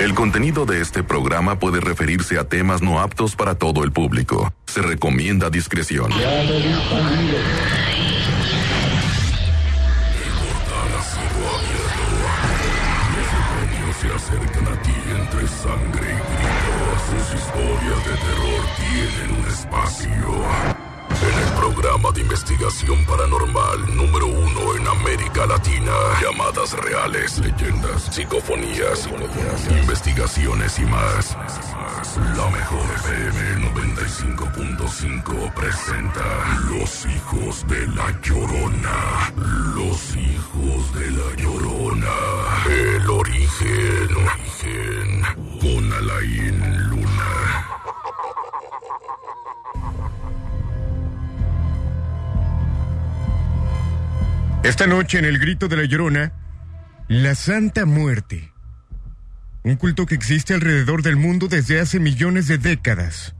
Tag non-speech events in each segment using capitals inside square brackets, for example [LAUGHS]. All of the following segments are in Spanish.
El contenido de este programa puede referirse a temas no aptos para todo el público. Se recomienda discreción. se acercan a ti entre sangre y. Sus historias de terror tienen un espacio. El programa de investigación paranormal número uno en América Latina. Llamadas reales, leyendas, psicofonías, investigaciones y más. La mejor FM 95.5 presenta Los hijos de la Llorona. Los hijos de la Llorona. El origen. Origen. Con Alain Luna. Esta noche en el grito de la llorona, la Santa Muerte. Un culto que existe alrededor del mundo desde hace millones de décadas.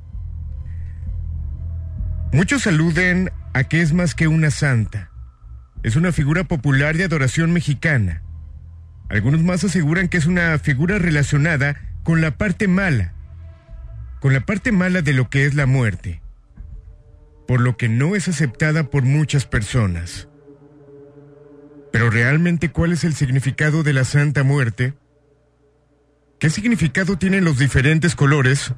Muchos aluden a que es más que una santa. Es una figura popular de adoración mexicana. Algunos más aseguran que es una figura relacionada con la parte mala, con la parte mala de lo que es la muerte, por lo que no es aceptada por muchas personas. Pero realmente, ¿cuál es el significado de la Santa Muerte? ¿Qué significado tienen los diferentes colores?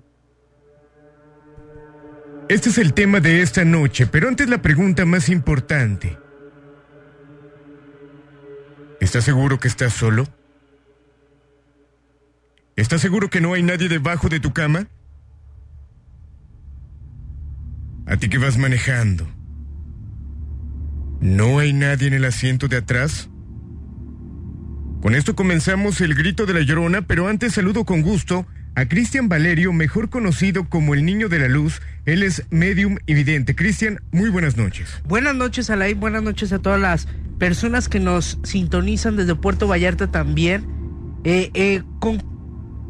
Este es el tema de esta noche, pero antes la pregunta más importante. ¿Estás seguro que estás solo? ¿Estás seguro que no hay nadie debajo de tu cama? A ti que vas manejando. ¿No hay nadie en el asiento de atrás? Con esto comenzamos el grito de la llorona, pero antes saludo con gusto a Cristian Valerio, mejor conocido como el Niño de la Luz. Él es medium y. Cristian, muy buenas noches. Buenas noches, Alain. Buenas noches a todas las personas que nos sintonizan desde Puerto Vallarta también. Eh, eh,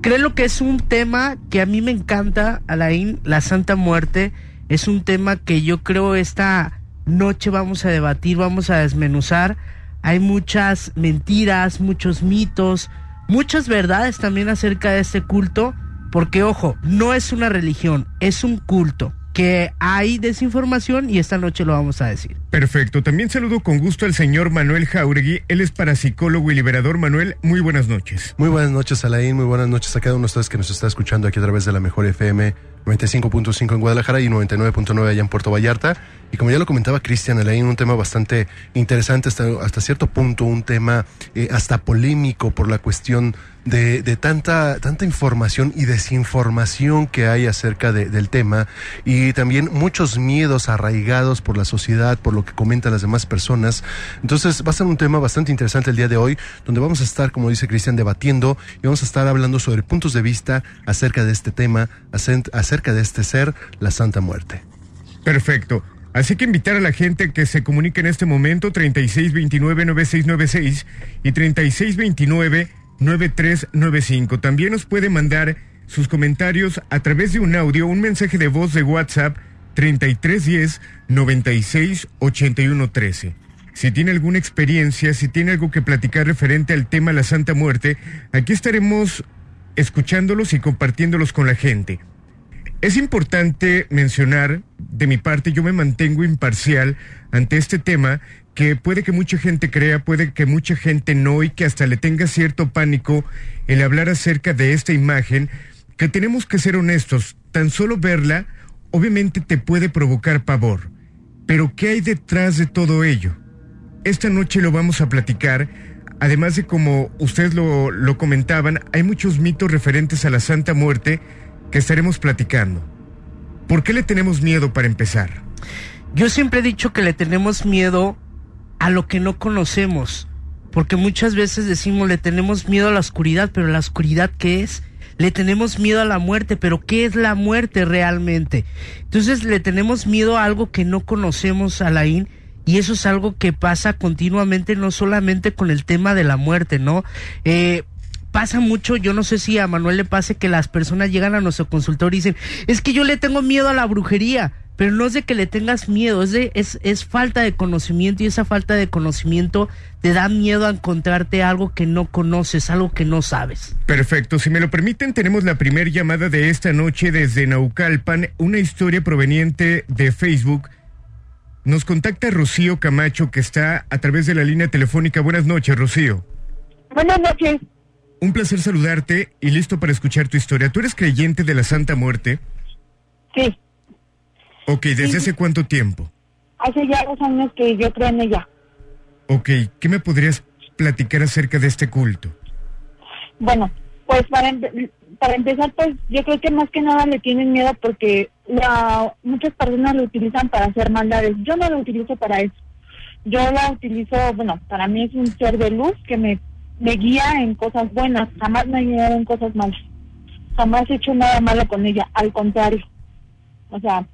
creo que es un tema que a mí me encanta, Alain, la Santa Muerte. Es un tema que yo creo está noche vamos a debatir, vamos a desmenuzar. Hay muchas mentiras, muchos mitos, muchas verdades también acerca de este culto, porque ojo, no es una religión, es un culto que hay desinformación y esta noche lo vamos a decir. Perfecto. También saludo con gusto al señor Manuel Jauregui. Él es parapsicólogo y liberador. Manuel, muy buenas noches. Muy buenas noches, Alain. Muy buenas noches a cada uno de ustedes que nos está escuchando aquí a través de la Mejor FM 95.5 en Guadalajara y 99.9 allá en Puerto Vallarta. Y como ya lo comentaba Cristian Alain, un tema bastante interesante hasta, hasta cierto punto, un tema eh, hasta polémico por la cuestión de, de, tanta, tanta información y desinformación que hay acerca de, del tema y también muchos miedos arraigados por la sociedad, por lo que comentan las demás personas. Entonces va a ser un tema bastante interesante el día de hoy, donde vamos a estar, como dice Cristian, debatiendo y vamos a estar hablando sobre puntos de vista acerca de este tema, acerca de este ser, la Santa Muerte. Perfecto. Así que invitar a la gente que se comunique en este momento 3629-9696 y 3629-9395. También nos puede mandar sus comentarios a través de un audio, un mensaje de voz de WhatsApp 3310-968113. Si tiene alguna experiencia, si tiene algo que platicar referente al tema la Santa Muerte, aquí estaremos escuchándolos y compartiéndolos con la gente. Es importante mencionar, de mi parte, yo me mantengo imparcial ante este tema, que puede que mucha gente crea, puede que mucha gente no, y que hasta le tenga cierto pánico el hablar acerca de esta imagen, que tenemos que ser honestos, tan solo verla, obviamente te puede provocar pavor. Pero ¿qué hay detrás de todo ello? Esta noche lo vamos a platicar, además de como ustedes lo, lo comentaban, hay muchos mitos referentes a la Santa Muerte, que estaremos platicando. ¿Por qué le tenemos miedo para empezar? Yo siempre he dicho que le tenemos miedo a lo que no conocemos, porque muchas veces decimos le tenemos miedo a la oscuridad, pero la oscuridad ¿qué es? Le tenemos miedo a la muerte, pero ¿qué es la muerte realmente? Entonces le tenemos miedo a algo que no conocemos, Alain, y eso es algo que pasa continuamente, no solamente con el tema de la muerte, ¿no? Eh, pasa mucho, yo no sé si a Manuel le pase que las personas llegan a nuestro consultorio y dicen, es que yo le tengo miedo a la brujería, pero no es de que le tengas miedo, es, de, es, es falta de conocimiento y esa falta de conocimiento te da miedo a encontrarte algo que no conoces, algo que no sabes. Perfecto, si me lo permiten, tenemos la primera llamada de esta noche desde Naucalpan, una historia proveniente de Facebook. Nos contacta Rocío Camacho, que está a través de la línea telefónica. Buenas noches, Rocío. Buenas noches. Un placer saludarte y listo para escuchar tu historia. ¿Tú eres creyente de la Santa Muerte? Sí, Ok, ¿desde Sí. hace cuánto tiempo? hace ya dos años que yo creo en ella. Ok, ¿qué me podrías platicar acerca de este culto? Bueno, pues para, empe- para empezar, pues yo creo que más que nada le tienen miedo porque la, muchas personas lo utilizan para hacer maldades. Yo no lo utilizo para eso. Yo la utilizo, bueno, para mí es un ser de luz que me, me guía en cosas buenas. Jamás me ha guiado en cosas malas. Jamás he hecho nada malo con ella. Al contrario. O sea,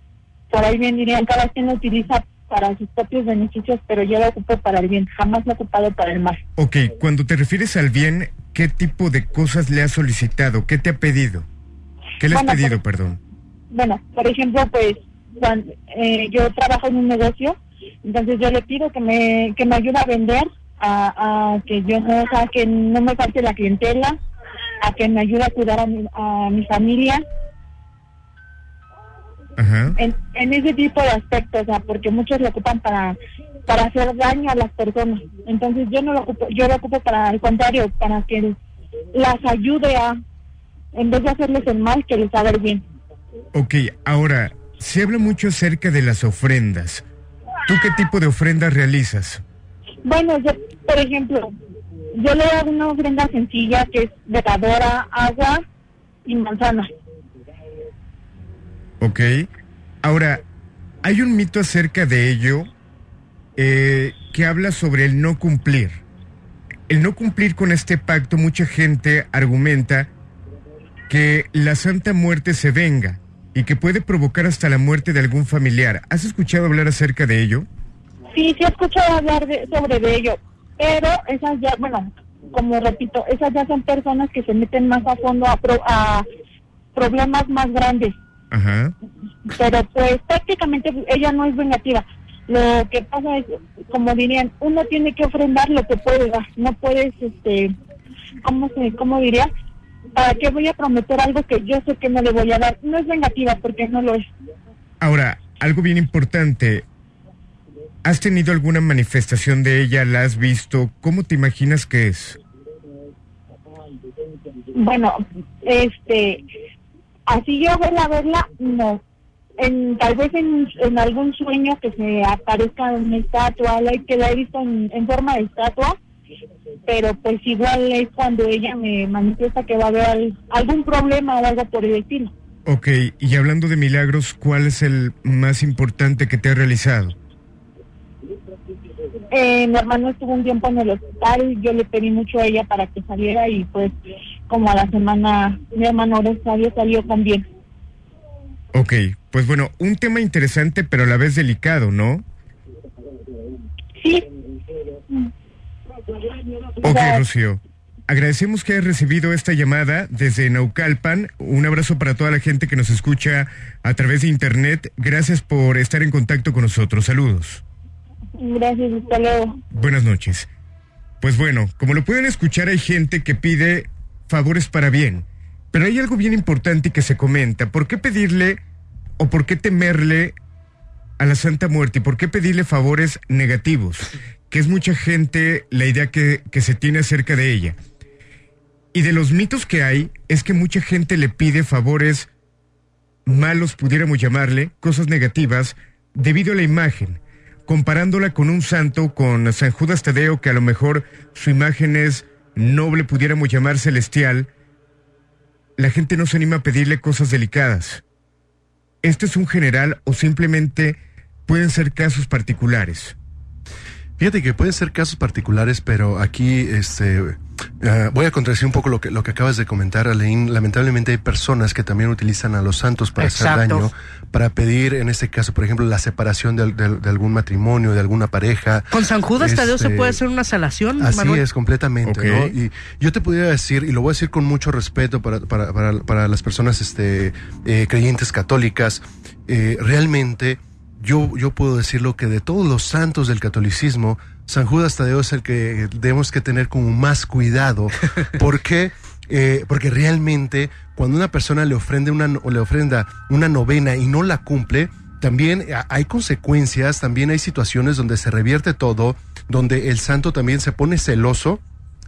por ahí bien dirían, cada quien lo utiliza para sus propios beneficios, pero yo lo ocupo para el bien. Jamás lo he ocupado para el mal. Ok, cuando te refieres al bien, ¿qué tipo de cosas le has solicitado? ¿Qué te ha pedido? ¿Qué le has Bueno, pedido, pues- perdón? Bueno, por ejemplo, pues cuan- eh, yo trabajo en un negocio, entonces yo le pido que me que me ayude a vender, a, a que yo no, o sea, que no me falte la clientela, a que me ayude a cuidar a mi, a mi familia, Ajá. en, en ese tipo de aspectos, o sea, porque muchos lo ocupan para para hacer daño a las personas. Entonces yo no lo ocupo, yo lo ocupo para el contrario, para que las ayude a, en vez de hacerles el mal, que les haga el bien. Ok, ahora, se habla mucho acerca de las ofrendas. ¿Tú qué tipo de ofrendas realizas? Bueno, yo, por ejemplo, yo le una ofrenda sencilla que es veladora, agua y manzana. Ok. Ahora, hay un mito acerca de ello eh, que habla sobre el no cumplir. El no cumplir con este pacto, mucha gente argumenta que la Santa Muerte se venga y que puede provocar hasta la muerte de algún familiar. ¿Has escuchado hablar acerca de ello? Sí, sí he escuchado hablar de, sobre de ello, pero esas ya, bueno, como repito, esas ya son personas que se meten más a fondo a, pro- a problemas más grandes. Ajá. pero pues prácticamente ella no es vengativa. Lo que pasa es, como dirían, uno tiene que ofrendar lo que puede dar, no puedes, este, ¿cómo, se, cómo diría? ¿Para qué voy a prometer algo que yo sé que no le voy a dar? No es vengativa porque no lo es. Ahora, algo bien importante. ¿Has tenido alguna manifestación de ella? ¿La has visto? ¿Cómo te imaginas que es? Bueno, este, así yo verla, verla, no. En, tal vez en, en algún sueño que se aparezca una estatua, la que la he visto en, en forma de estatua, pero pues igual es cuando ella me manifiesta que va a haber al- algún problema o algo por el estilo. Ok, y hablando de milagros, ¿cuál es el más importante que te ha realizado? Eh, mi hermano estuvo un tiempo en el hospital, yo le pedí mucho a ella para que saliera y pues como a la semana mi hermano Dios salió con bien. Ok, pues bueno, un tema interesante pero a la vez delicado, ¿no? Sí. Ok, Rocío. Agradecemos que hayas recibido esta llamada desde Naucalpan. Un abrazo para toda la gente que nos escucha a través de internet. Gracias por estar en contacto con nosotros. Saludos. Gracias, hasta luego. Buenas noches. Pues bueno, como lo pueden escuchar, hay gente que pide favores para bien. Pero hay algo bien importante que se comenta. ¿Por qué pedirle o por qué temerle a la Santa Muerte y por qué pedirle favores negativos? Que es mucha gente la idea que, que se tiene acerca de ella. Y de los mitos que hay es que mucha gente le pide favores malos, pudiéramos llamarle, cosas negativas, debido a la imagen, comparándola con un santo, con San Judas Tadeo, que a lo mejor su imagen es noble, pudiéramos llamar celestial, la gente no se anima a pedirle cosas delicadas. ¿Este es un general o simplemente pueden ser casos particulares? Fíjate que pueden ser casos particulares, pero aquí este, eh, voy a contradecir un poco lo que, lo que acabas de comentar, Aleín. Lamentablemente hay personas que también utilizan a los santos para hacer daño, para pedir, en este caso, por ejemplo, la separación de, de- de algún matrimonio, de alguna pareja. Con San Judas Tadeo se Este, puede hacer una salación, Así Manuel. es, completamente. ¿no? Y yo te pudiera decir, y lo voy a decir con mucho respeto para, para, para, para las personas este, eh, creyentes católicas, eh, realmente yo, yo puedo decirlo que de todos los santos del catolicismo, San Judas Tadeo es el que debemos que tener como más cuidado. [LAUGHS] ¿Por qué? Eh, porque realmente cuando una persona le ofrenda una, le ofrenda una novena y no la cumple, también hay consecuencias, también hay situaciones donde se revierte todo, donde el santo también se pone celoso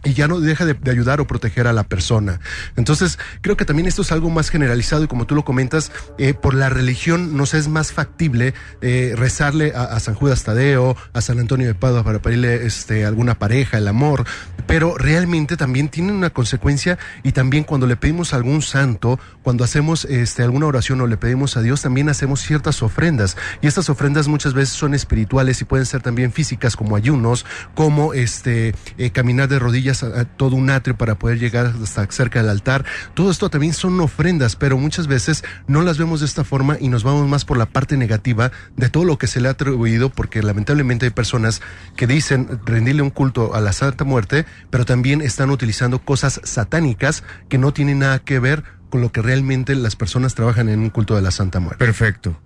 y ya no deja de, ayudar o proteger a la persona. Entonces, creo que también esto es algo más generalizado y como tú lo comentas, eh, por la religión nos es más factible eh, rezarle a, San Judas Tadeo, a San Antonio de Padua para pedirle este, alguna pareja, el amor, pero realmente también tienen una consecuencia y también cuando le pedimos a algún santo, cuando hacemos este, alguna oración o le pedimos a Dios, también hacemos ciertas ofrendas y estas ofrendas muchas veces son espirituales y pueden ser también físicas como ayunos, como este eh, caminar de rodillas a, a todo un atrio para poder llegar hasta cerca del altar. Todo esto también son ofrendas, pero muchas veces no las vemos de esta forma y nos vamos más por la parte negativa de todo lo que se le ha atribuido, porque lamentablemente hay personas que dicen rendirle un culto a la Santa Muerte, pero también están utilizando cosas satánicas que no tienen nada que ver con lo que realmente las personas trabajan en un culto de la Santa Muerte. Perfecto.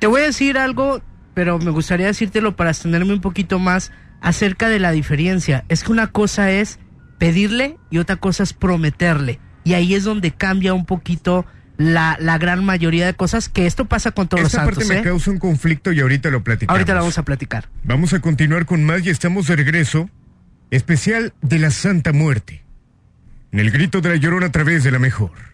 Te voy a decir algo, pero me gustaría decírtelo para extenderme un poquito más acerca de la diferencia. Es que una cosa es pedirle y otra cosa es prometerle. Y ahí es donde cambia un poquito la, la gran mayoría de cosas, que esto pasa con todos Esta los parte santos. me ¿eh? causa un conflicto y ahorita lo platicamos. Ahorita la vamos a platicar. Vamos a continuar con más y estamos de regreso. Especial de la Santa Muerte. En el grito de la llorona a través de la mejor.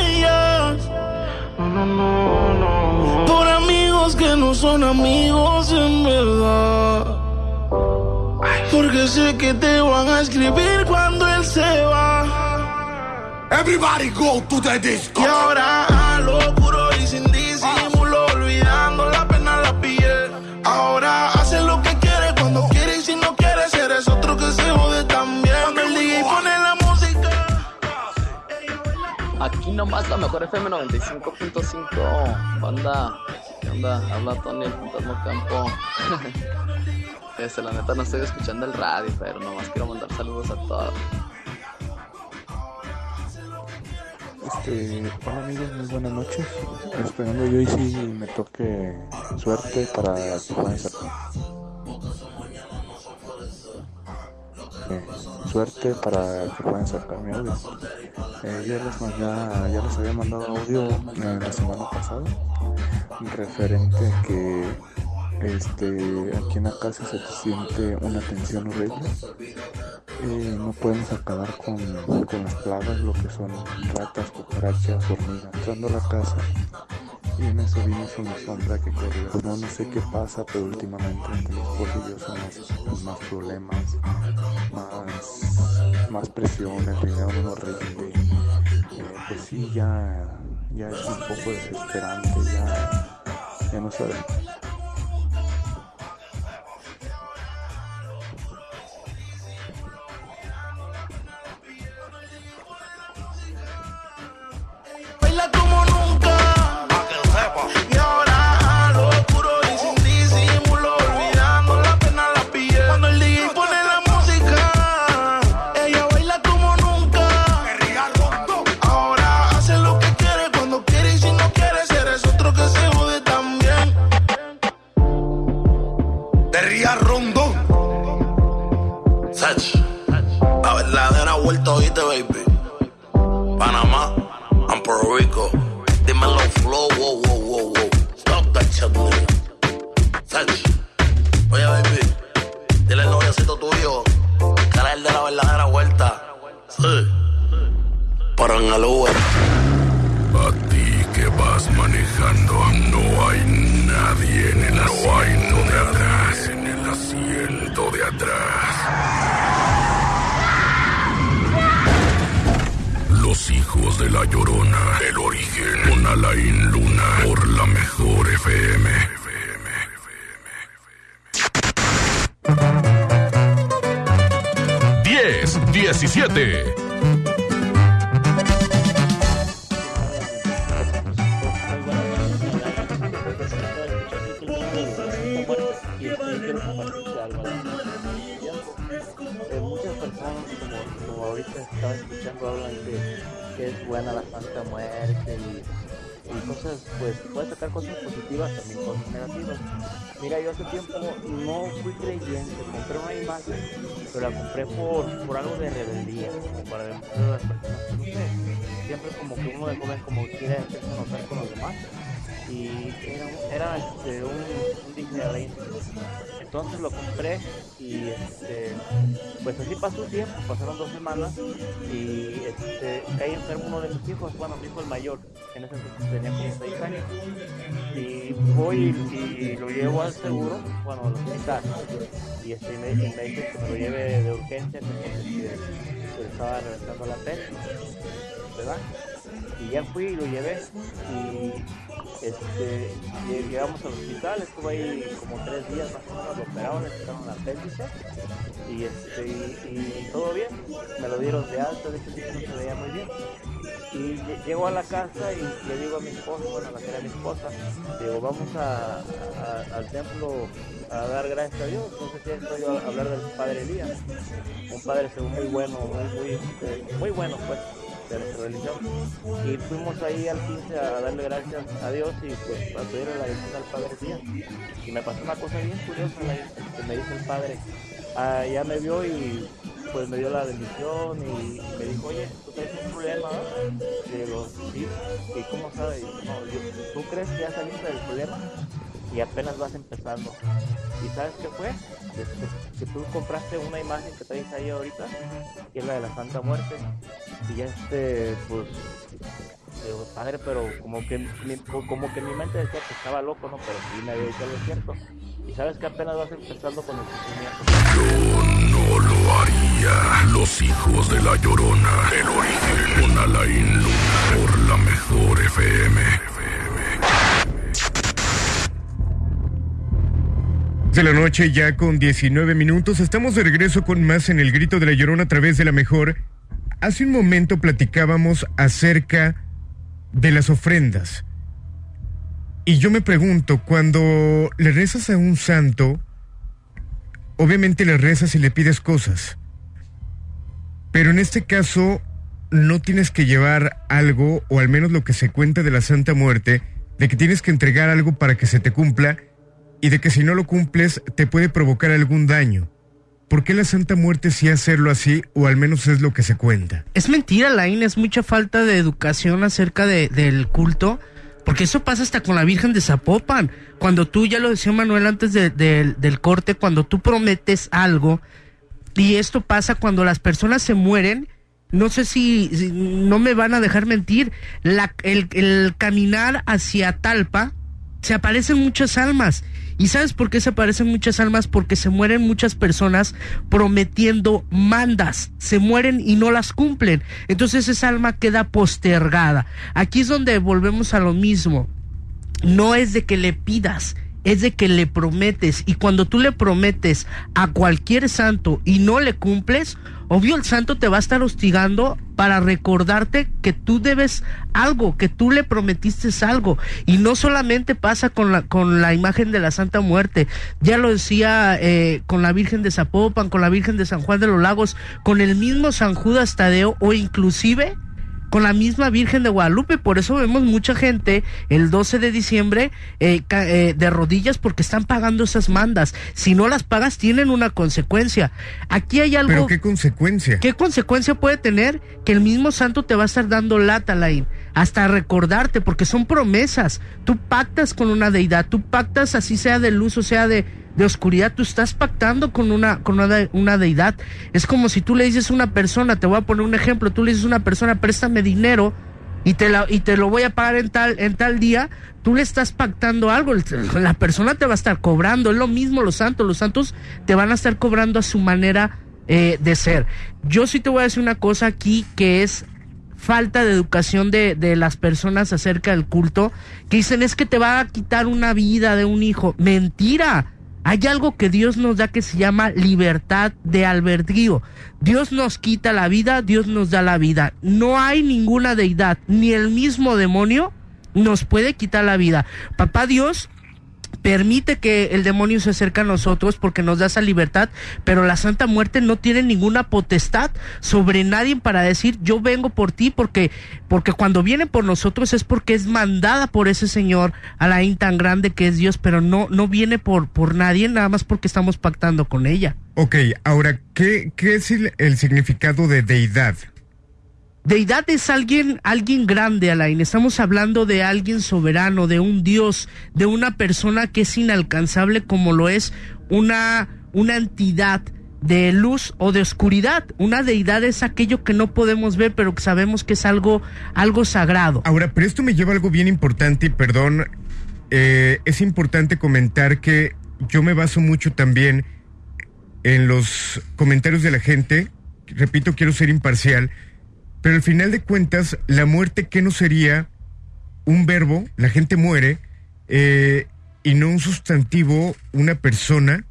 Amigos que no son amigos en verdad. Porque sé que te van a escribir cuando él se va. Everybody go to the disco. Y ahora a lo puro y sin disimulo, olvidando la pena la piel. Ahora hace lo que quiere cuando quiere y si no quiere, eres otro que se jode también. Cuando el DJ pone la música. Aquí nomás la mejor FM 95.5. Banda, ¿qué onda? Habla Tony, el fantasma campo. [LAUGHS] este, la neta no estoy escuchando el radio, pero nomás quiero mandar saludos a todos. Este, hola amigos, muy buenas noches. Esperando yo y si me toque suerte para suerte para que puedan sacar mi audio. Yo les, ya, ya les había mandado audio eh, la semana pasada referente a que este aquí en la casa se siente una tensión horrible eh, no podemos acabar con, con las plagas, lo que son ratas, cucarachas, hormigas, entrando a la casa. Y en eso vimos una sombra que corrió. No, no sé qué pasa, pero últimamente entre mi esposo y más problemas, más, más presión, el dinero rinde. Eh, pues sí, ya, ya es un poco desesperante, ya, ya no sabemos. Al hospital, y este, me, me dicen que me lo lleve de urgencia, que, porque, estaba reventando la pena, ¿verdad? Y ya fui y lo llevé y este, lle- llegamos al hospital, estuve ahí como tres días más o menos, lo operaron, le sacaron la apéndice y, este, y, todo bien, me lo dieron de alta, de hecho no se veía muy bien. Y lle- llego a la casa y le digo a mi esposa, bueno, a la que era mi esposa, digo, vamos al templo a dar gracias a Dios, sé si estoy a hablar del Padre Elías, un padre según muy bueno, muy, muy, eh, muy bueno pues de nuestra religión. Y fuimos ahí al 15 a darle gracias a Dios y pues a pedirle la bendición al Padre Díaz. Y me pasó una cosa bien curiosa, que me dice el Padre, ah, ya me vio y pues me dio la bendición y me dijo, oye, tú tienes un problema, ¿no? Le digo, sí, ¿y cómo sabes? No, yo, ¿tú crees que ya saliste del problema? Y apenas vas empezando. ¿Y sabes qué fue? Este, que tú compraste una imagen que traes ahí ahorita, que es la de la Santa Muerte. Y ya este, pues, padre, pero como que, mi, como que mi mente decía que estaba loco, ¿no? Pero sí me había dicho algo cierto. Y sabes que apenas vas empezando con el sufrimiento. No lo haría. Los hijos de la llorona, el origen, con Alain Luna, por la mejor FM. De la noche ya con 19 minutos, estamos de regreso con más en el grito de la llorona a través de la mejor. Hace un momento platicábamos acerca de las ofrendas. Y yo me pregunto, cuando le rezas a un santo, obviamente le rezas y le pides cosas. Pero en este caso, no tienes que llevar algo, o al menos lo que se cuenta de la Santa Muerte, de que tienes que entregar algo para que se te cumpla y de que si no lo cumples te puede provocar algún daño. ¿Por qué la Santa Muerte sí hacerlo así, o al menos es lo que se cuenta? Es mentira, Lain, es mucha falta de educación acerca de- del culto, porque eso pasa hasta con la Virgen de Zapopan. Cuando tú, ya lo decía Manuel antes de- del- corte, cuando tú prometes algo, y esto pasa cuando las personas se mueren, no sé si, no me van a dejar mentir, el caminar hacia Talpa, se aparecen muchas almas. ¿Y sabes por qué se aparecen muchas almas? Porque se mueren muchas personas prometiendo mandas. Se mueren y no las cumplen. Entonces esa alma queda postergada. Aquí es donde volvemos a lo mismo. No es de que le pidas, es de que le prometes. Y cuando tú le prometes a cualquier santo y no le cumples, obvio el santo te va a estar hostigando para recordarte que tú debes algo, que tú le prometiste algo. Y no solamente pasa con la, con la imagen de la Santa Muerte, ya lo decía eh, con la Virgen de Zapopan, con la Virgen de San Juan de los Lagos, con el mismo San Judas Tadeo o inclusive con la misma Virgen de Guadalupe. Por eso vemos mucha gente el 12 de diciembre eh, eh, de rodillas porque están pagando esas mandas. Si no las pagas, tienen una consecuencia. Aquí hay algo. ¿Pero qué consecuencia? ¿Qué consecuencia puede tener que el mismo santo te va a estar dando lata, Lain? Hasta recordarte, porque son promesas. Tú pactas con una deidad, tú pactas así sea de luz o sea de, de oscuridad, tú estás pactando con una, con una, una deidad. Es como si tú le dices a una persona, te voy a poner un ejemplo, tú le dices a una persona, préstame dinero y te, la, y te lo voy a pagar en tal, en tal día, tú le estás pactando algo, [LAUGHS] la persona te va a estar cobrando, es lo mismo los santos, los santos te van a estar cobrando a su manera eh, de ser. Yo sí te voy a decir una cosa aquí que es falta de educación de, de las personas acerca del culto, que dicen es que te va a quitar una vida de un hijo. Mentira. Hay algo que Dios nos da que se llama libertad de albedrío. Dios nos quita la vida, Dios nos da la vida. No hay ninguna deidad, ni el mismo demonio nos puede quitar la vida. Papá Dios permite que el demonio se acerque a nosotros porque nos da esa libertad, pero la Santa Muerte no tiene ninguna potestad sobre nadie para decir yo vengo por ti porque porque cuando viene por nosotros es porque es mandada por ese Señor Alain tan grande que es Dios, pero no no viene por por nadie nada más porque estamos pactando con ella. Ok, ahora, ¿qué, qué es el, el significado de deidad? Deidad es alguien, alguien grande, Alain. Estamos hablando de alguien soberano, de un Dios, de una persona que es inalcanzable como lo es una, una entidad de luz o de oscuridad. Una deidad es aquello que no podemos ver, pero que sabemos que es algo, algo sagrado. Ahora, pero esto me lleva a algo bien importante y perdón, eh, es importante comentar que yo me baso mucho también en los comentarios de la gente. Repito, quiero ser imparcial, pero al final de cuentas, la muerte, ¿qué no sería? Un verbo, la gente muere, eh, y no un sustantivo, una persona.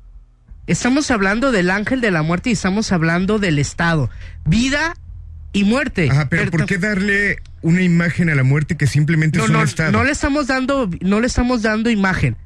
Estamos hablando del ángel de la muerte y estamos hablando del estado. Vida y muerte. Ajá, pero ¿por qué darle una imagen a la muerte que simplemente no, es un no, estado? no le estamos dando, no le estamos dando imagen.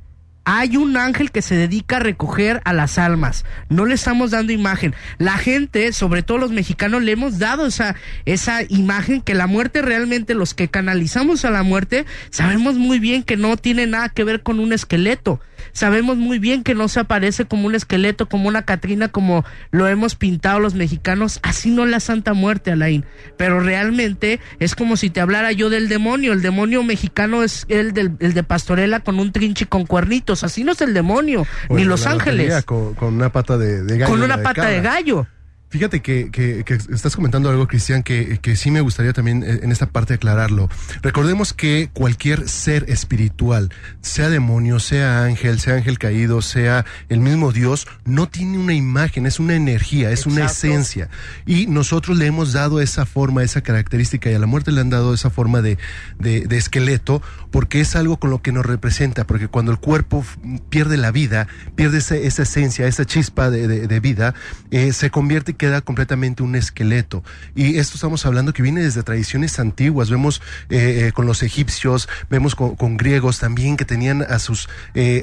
Hay un ángel que se dedica a recoger a las almas. No le estamos dando imagen. La gente, sobre todo los mexicanos, le hemos dado esa, esa imagen que la muerte realmente, los que canalizamos a la muerte, sabemos muy bien que no tiene nada que ver con un esqueleto. Sabemos muy bien que no se aparece como un esqueleto, como una Catrina, como lo hemos pintado los mexicanos. Así no la Santa Muerte, Alain. Pero realmente es como si te hablara yo del demonio. El demonio mexicano es el, del, el de pastorela con un trinche y con cuernitos. Así no es el demonio, O ni los ángeles. lotería Con, con una pata de, de gallo. Con una pata de gallo. Fíjate que, que- que estás comentando algo, Cristian, que, que sí me gustaría también eh, en esta parte aclararlo. Recordemos que cualquier ser espiritual, sea demonio, sea ángel, sea ángel caído, sea el mismo Dios, no tiene una imagen, es una energía, es una esencia. Y nosotros le hemos dado esa forma, esa característica, y a la muerte le han dado esa forma de, de- de esqueleto, porque es algo con lo que nos representa, porque cuando el cuerpo pierde la vida, pierde ese- esa esencia, esa chispa de, de- vida, eh, se convierte y queda completamente un esqueleto. Y esto estamos hablando que viene desde tradiciones antiguas, vemos eh, eh, con los egipcios, vemos con, griegos también que tenían a, sus,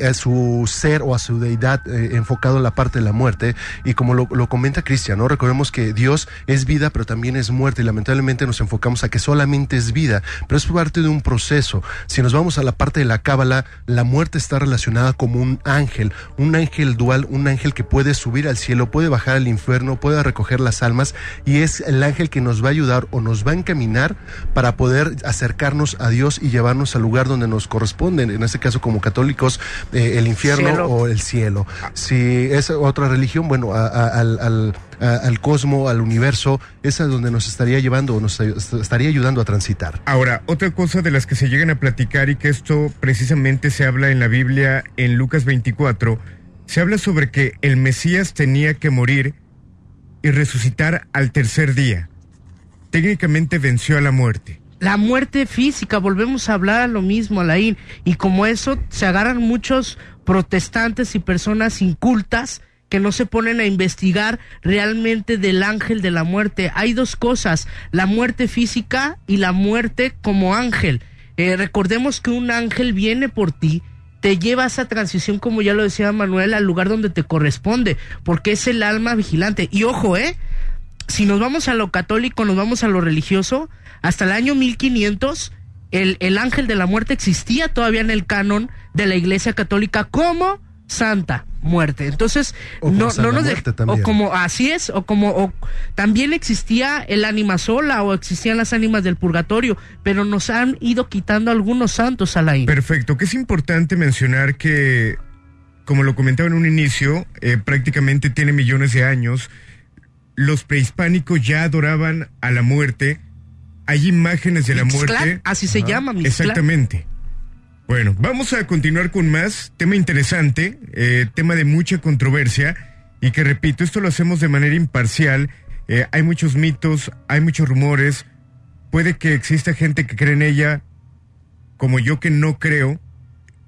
a su ser o a su deidad enfocado en la parte de la muerte, y como lo, lo comenta Cristian, ¿no? recordemos que Dios es vida, pero también es muerte, y lamentablemente nos enfocamos a que solamente es vida, pero es parte de un proceso. Nos vamos a la parte de la cábala, la muerte está relacionada como un ángel, un ángel dual, un ángel que puede subir al cielo, puede bajar al infierno, puede recoger las almas, y es el ángel que nos va a ayudar o nos va a encaminar para poder acercarnos a Dios y llevarnos al lugar donde nos corresponde, en este caso como católicos, eh, el infierno Cielo. o el cielo. Si es otra religión, bueno, a- a- al, al, a- al cosmo, al universo, esa es donde nos estaría llevando o nos estaría ayudando a transitar. Ahora, otra cosa de las que se llegan a platicar y que esto precisamente se habla en la Biblia en Lucas 24, se habla sobre que el Mesías tenía que morir y resucitar al tercer día. Técnicamente venció a la muerte. La muerte física, volvemos a hablar a lo mismo, Alain. Y como eso, se agarran muchos protestantes y personas incultas que no se ponen a investigar realmente del ángel de la muerte. Hay dos cosas, la muerte física y la muerte como ángel. Eh, recordemos que un ángel viene por ti, te lleva a esa transición, como ya lo decía Manuel, al lugar donde te corresponde, porque es el alma vigilante. Y ojo, ¿eh? si nos vamos a lo católico, nos vamos a lo religioso, hasta el año 1500 el, el ángel de la muerte existía todavía en el canon de la Iglesia Católica como Santa Muerte. Entonces, O como no, no nos de- o como así es, o como o también existía el ánima sola o existían las ánimas del purgatorio, pero nos han ido quitando algunos santos a la Perfecto, que es importante mencionar que, como lo comentaba en un inicio, eh, prácticamente tiene millones de años. Los prehispánicos ya adoraban a la muerte. Hay imágenes de la muerte. así se llama. Exactamente. Bueno, vamos a continuar con más. Tema interesante, eh, tema de mucha controversia. Y que repito, esto lo hacemos de manera imparcial. Eh, hay muchos mitos, hay muchos rumores. Puede que exista gente que cree en ella, como yo que no creo,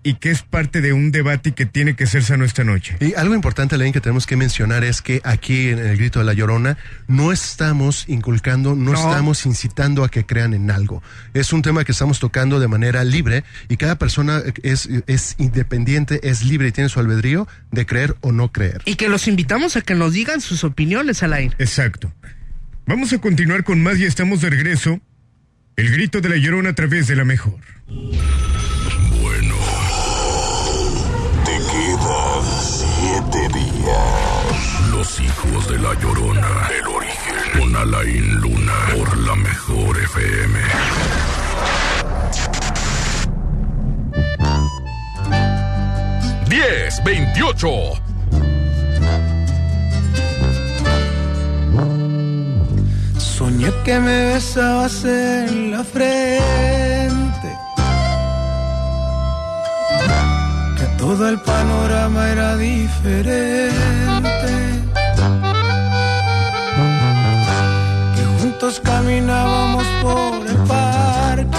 y que es parte de un debate y que tiene que ser sano esta noche. Y algo importante, Elaine, que tenemos que mencionar es que aquí en el grito de la llorona no estamos inculcando, no, No. estamos incitando a que crean en algo. Es un tema que estamos tocando de manera libre y cada persona es, es independiente, es libre y tiene su albedrío de creer o no creer. Y que los invitamos a que nos digan sus opiniones al aire. Exacto. Vamos a continuar con más y estamos de regreso. El grito de la llorona a través de la mejor. Los hijos de la llorona. El origen. Con Alain Luna. Por la mejor FM. Diez, veintiocho. Soñé que me besabas en la frente. Todo el panorama era diferente. Que juntos caminábamos por el parque.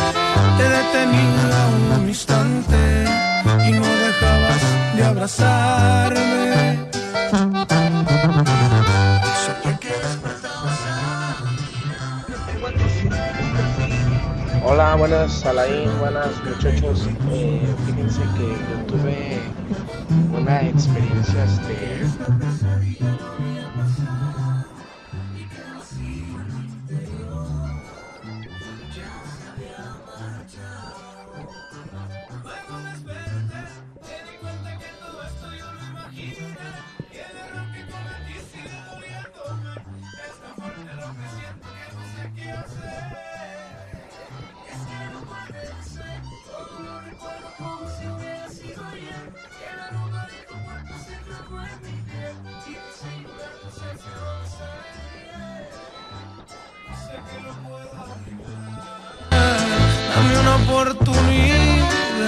Te detenía un instante y no dejabas de abrazarme. Hola, buenas Alain, buenas muchachos. Eh, fíjense que yo tuve una experiencia este,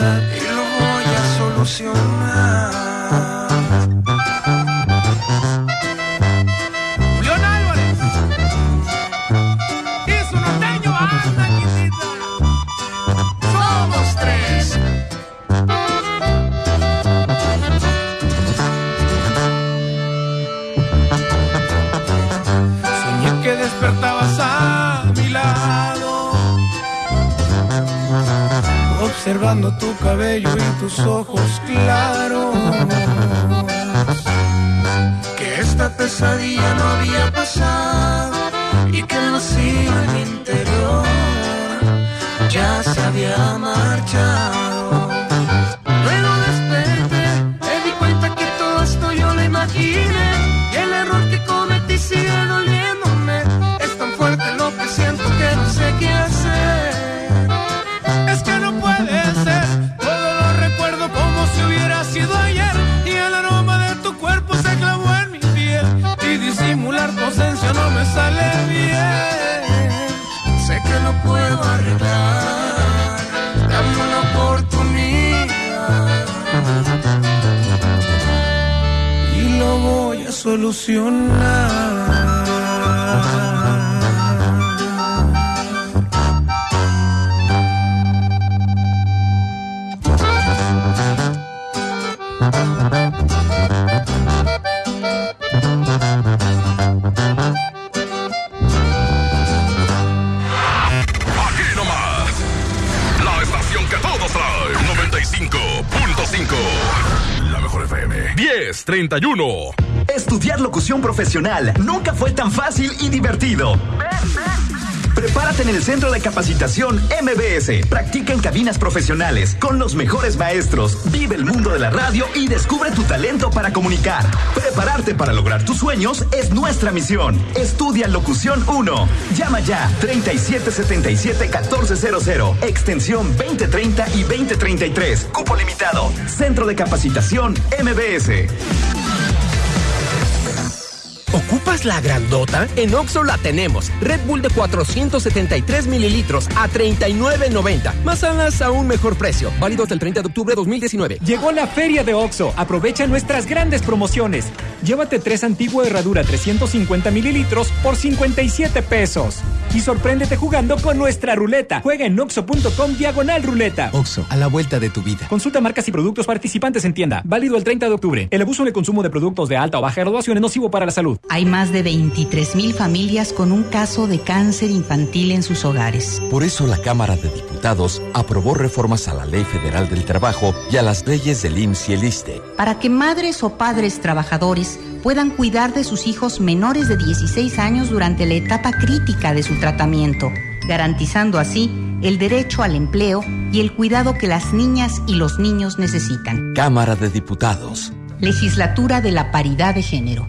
y lo voy a solucionar. Observando tu cabello y tus ojos claros. Que esta pesadilla no había pasado y que el vacío en mi interior ya se había marchado. Solucionar. Traen. 95.5. La mejor FM. 1031. Locución profesional nunca fue tan fácil y divertido. Prepárate en el Centro de Capacitación MBS. Practica en cabinas profesionales con los mejores maestros. Vive el mundo de la radio y descubre tu talento para comunicar. Prepararte para lograr tus sueños es nuestra misión. Estudia Locución 1. Llama ya 3777-1400. Extensión 2030 y 2033. Cupo limitado. Centro de Capacitación MBS. ¿Ocupas la grandota? En Oxo la tenemos. Red Bull de 473 mililitros a 39.90. Más alas a un mejor precio. Válido hasta el 30 de octubre de 2019. Llegó la feria de Oxo. Aprovecha nuestras grandes promociones. Llévate tres antigua herradura 350 mililitros por 57 pesos. Y sorpréndete jugando con nuestra ruleta. Juega en oxo.com diagonal ruleta. Oxo, a la vuelta de tu vida. Consulta marcas y productos participantes en tienda. Válido el 30 de octubre. El abuso en el consumo de productos de alta o baja graduación es nocivo para la salud. Hay más de 23 mil familias con un caso de cáncer infantil en sus hogares. Por eso la Cámara de Diputados aprobó reformas a la Ley Federal del Trabajo y a las leyes del IMSS y el ISTE. Para que madres o padres trabajadores puedan cuidar de sus hijos menores de 16 años durante la etapa crítica de su tratamiento, garantizando así el derecho al empleo y el cuidado que las niñas y los niños necesitan. Cámara de Diputados. Legislatura de la Paridad de Género.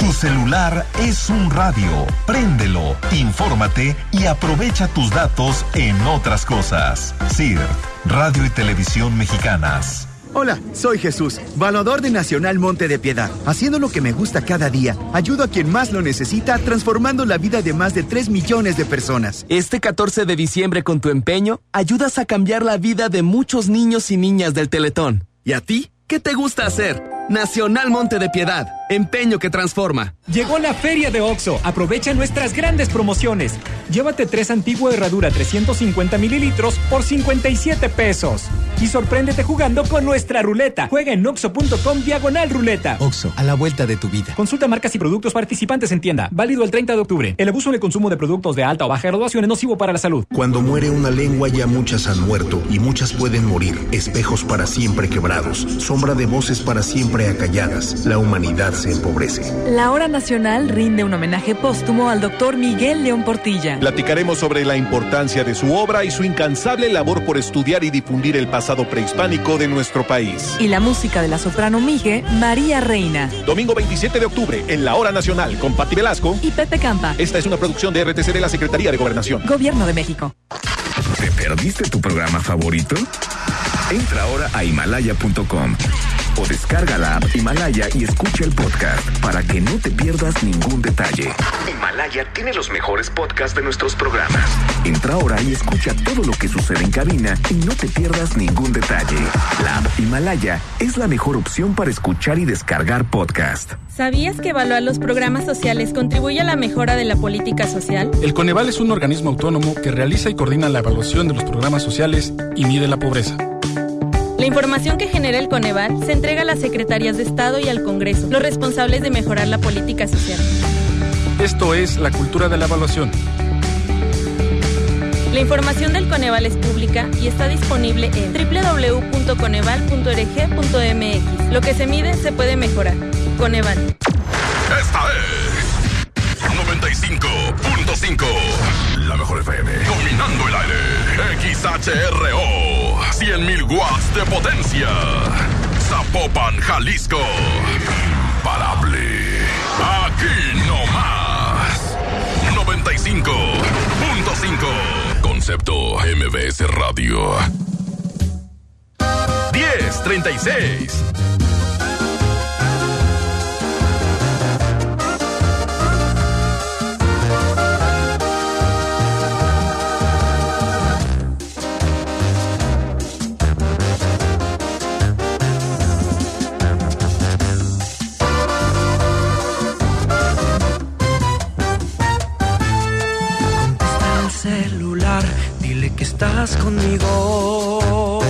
Tu celular es un radio. Préndelo, infórmate y aprovecha tus datos en otras cosas. CIRT, Radio y Televisión Mexicanas. Hola, soy Jesús, valador de Nacional Monte de Piedad. Haciendo lo que me gusta cada día, ayudo a quien más lo necesita, transformando la vida de más de 3 millones de personas. Este 14 de diciembre, con tu empeño, ayudas a cambiar la vida de muchos niños y niñas del Teletón. ¿Y a ti? ¿Qué te gusta hacer? Nacional Monte de Piedad, empeño que transforma. Llegó la feria de OXO. Aprovecha nuestras grandes promociones. Llévate tres antigua herradura 350 mililitros por 57 pesos. Y sorpréndete jugando con nuestra ruleta. Juega en oxo.com diagonal ruleta. OXO, a la vuelta de tu vida. Consulta marcas y productos participantes en tienda. Válido el 30 de octubre. El abuso en el consumo de productos de alta o baja graduación es nocivo para la salud. Cuando muere una lengua ya muchas han muerto y muchas pueden morir. Espejos para siempre quebrados. Sombra de voces para siempre acalladas. La humanidad se empobrece. La hora nacional rinde un homenaje póstumo al doctor Miguel León Portilla. Platicaremos sobre la importancia de su obra y su incansable labor por estudiar y difundir el pasado prehispánico de nuestro país. Y la música de la soprano Mije, María Reina. Domingo 27 de octubre, en la hora nacional, con Patti Velasco y Pepe Campa. Esta es una producción de RTC de la Secretaría de Gobernación. Gobierno de México. ¿Te perdiste tu programa favorito? Entra ahora a himalaya.com o descarga la app Himalaya y escucha el podcast para que no te pierdas ningún detalle. Himalaya tiene los mejores podcasts de nuestros programas. Entra ahora y escucha todo lo que sucede en cabina y no te pierdas ningún detalle. La app Himalaya es la mejor opción para escuchar y descargar podcast. ¿Sabías que evaluar los programas sociales contribuye a la mejora de la política social? El Coneval es un organismo autónomo que realiza y coordina la evaluación de los programas sociales y mide la pobreza. La información que genera el Coneval se entrega a las secretarías de Estado y al Congreso, los responsables de mejorar la política social. Esto es la cultura de la evaluación. La información del Coneval es pública y está disponible en www.coneval.org.mx. Lo que se mide se puede mejorar. Coneval. Esta es 95.5. La mejor FM. Dominando el aire. XHRO. 100.000 watts de potencia. Zapopan, Jalisco. Imparable. Aquí no más. 95.5. Concepto MBS Radio. 1036. Estás conmigo.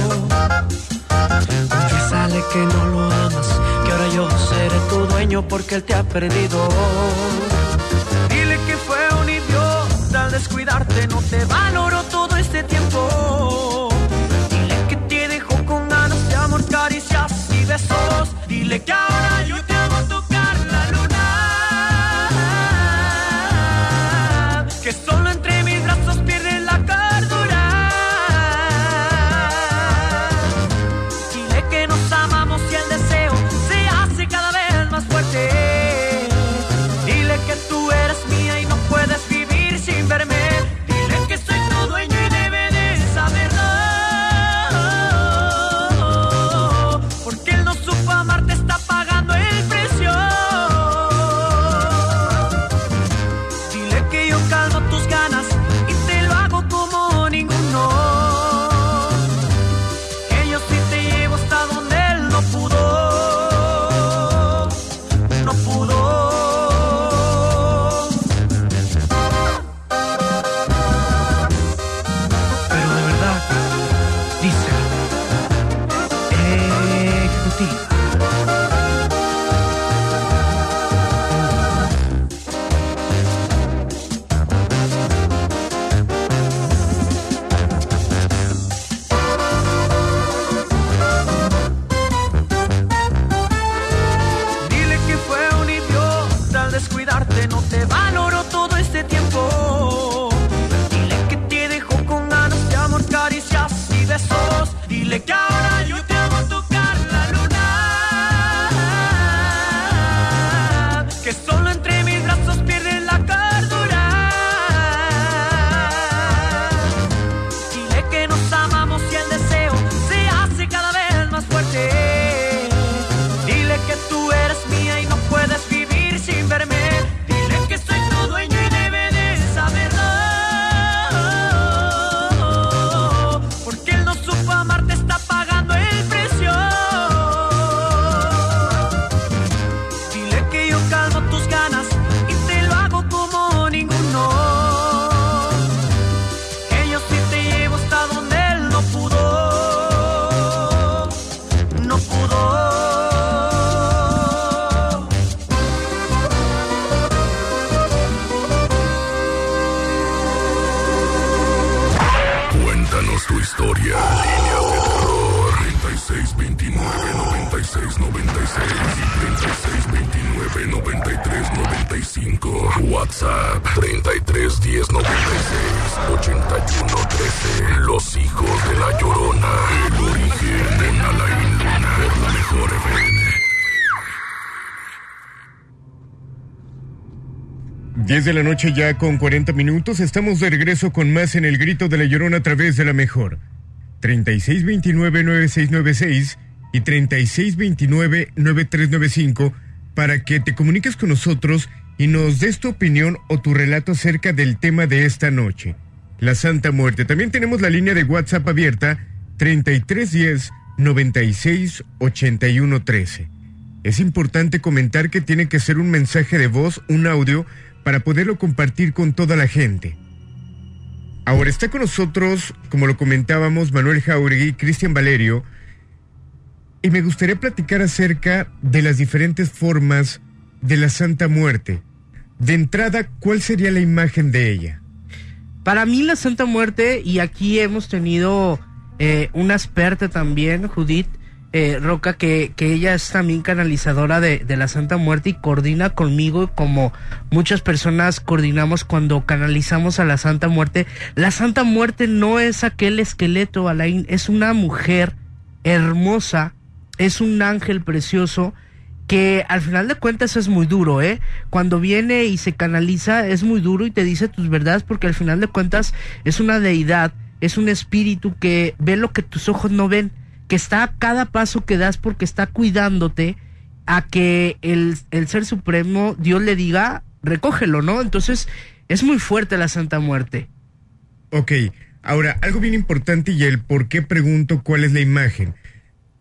Confiésale que no lo amas, que ahora yo seré tu dueño porque él te ha perdido. Dile que fue un idiota al descuidarte, no te valoró todo este tiempo. Dile que te dejó con ganas de amor, caricias y besos. Dile que 10 de la noche ya con 40 minutos. Estamos de regreso con más en el grito de la llorona a través de la mejor. 3629-9696 y 3629-9395 para que te comuniques con nosotros y nos des tu opinión o tu relato acerca del tema de esta noche, la Santa Muerte. También tenemos la línea de WhatsApp abierta 3310 96 81 13. Es importante comentar que tiene que ser un mensaje de voz, un audio, para poderlo compartir con toda la gente. Ahora está con nosotros, como lo comentábamos, Manuel Jauregui y Cristian Valerio, y me gustaría platicar acerca de las diferentes formas de la Santa Muerte. De entrada, ¿cuál sería la imagen de ella? Para mí la Santa Muerte, y aquí hemos tenido eh, una experta también, Judith, eh, Roca, que, que ella es también canalizadora de, de la Santa Muerte y coordina conmigo como muchas personas coordinamos cuando canalizamos a la Santa Muerte. La Santa Muerte no es aquel esqueleto, Alain, es una mujer hermosa, es un ángel precioso que al final de cuentas es muy duro, ¿eh? Cuando viene y se canaliza es muy duro y te dice tus verdades porque al final de cuentas es una deidad, es un espíritu que ve lo que tus ojos no ven, que está a cada paso que das porque está cuidándote a que el, el Ser Supremo, Dios le diga, recógelo, ¿no? Entonces es muy fuerte la Santa Muerte. Ok, ahora, algo bien importante y el por qué pregunto cuál es la imagen.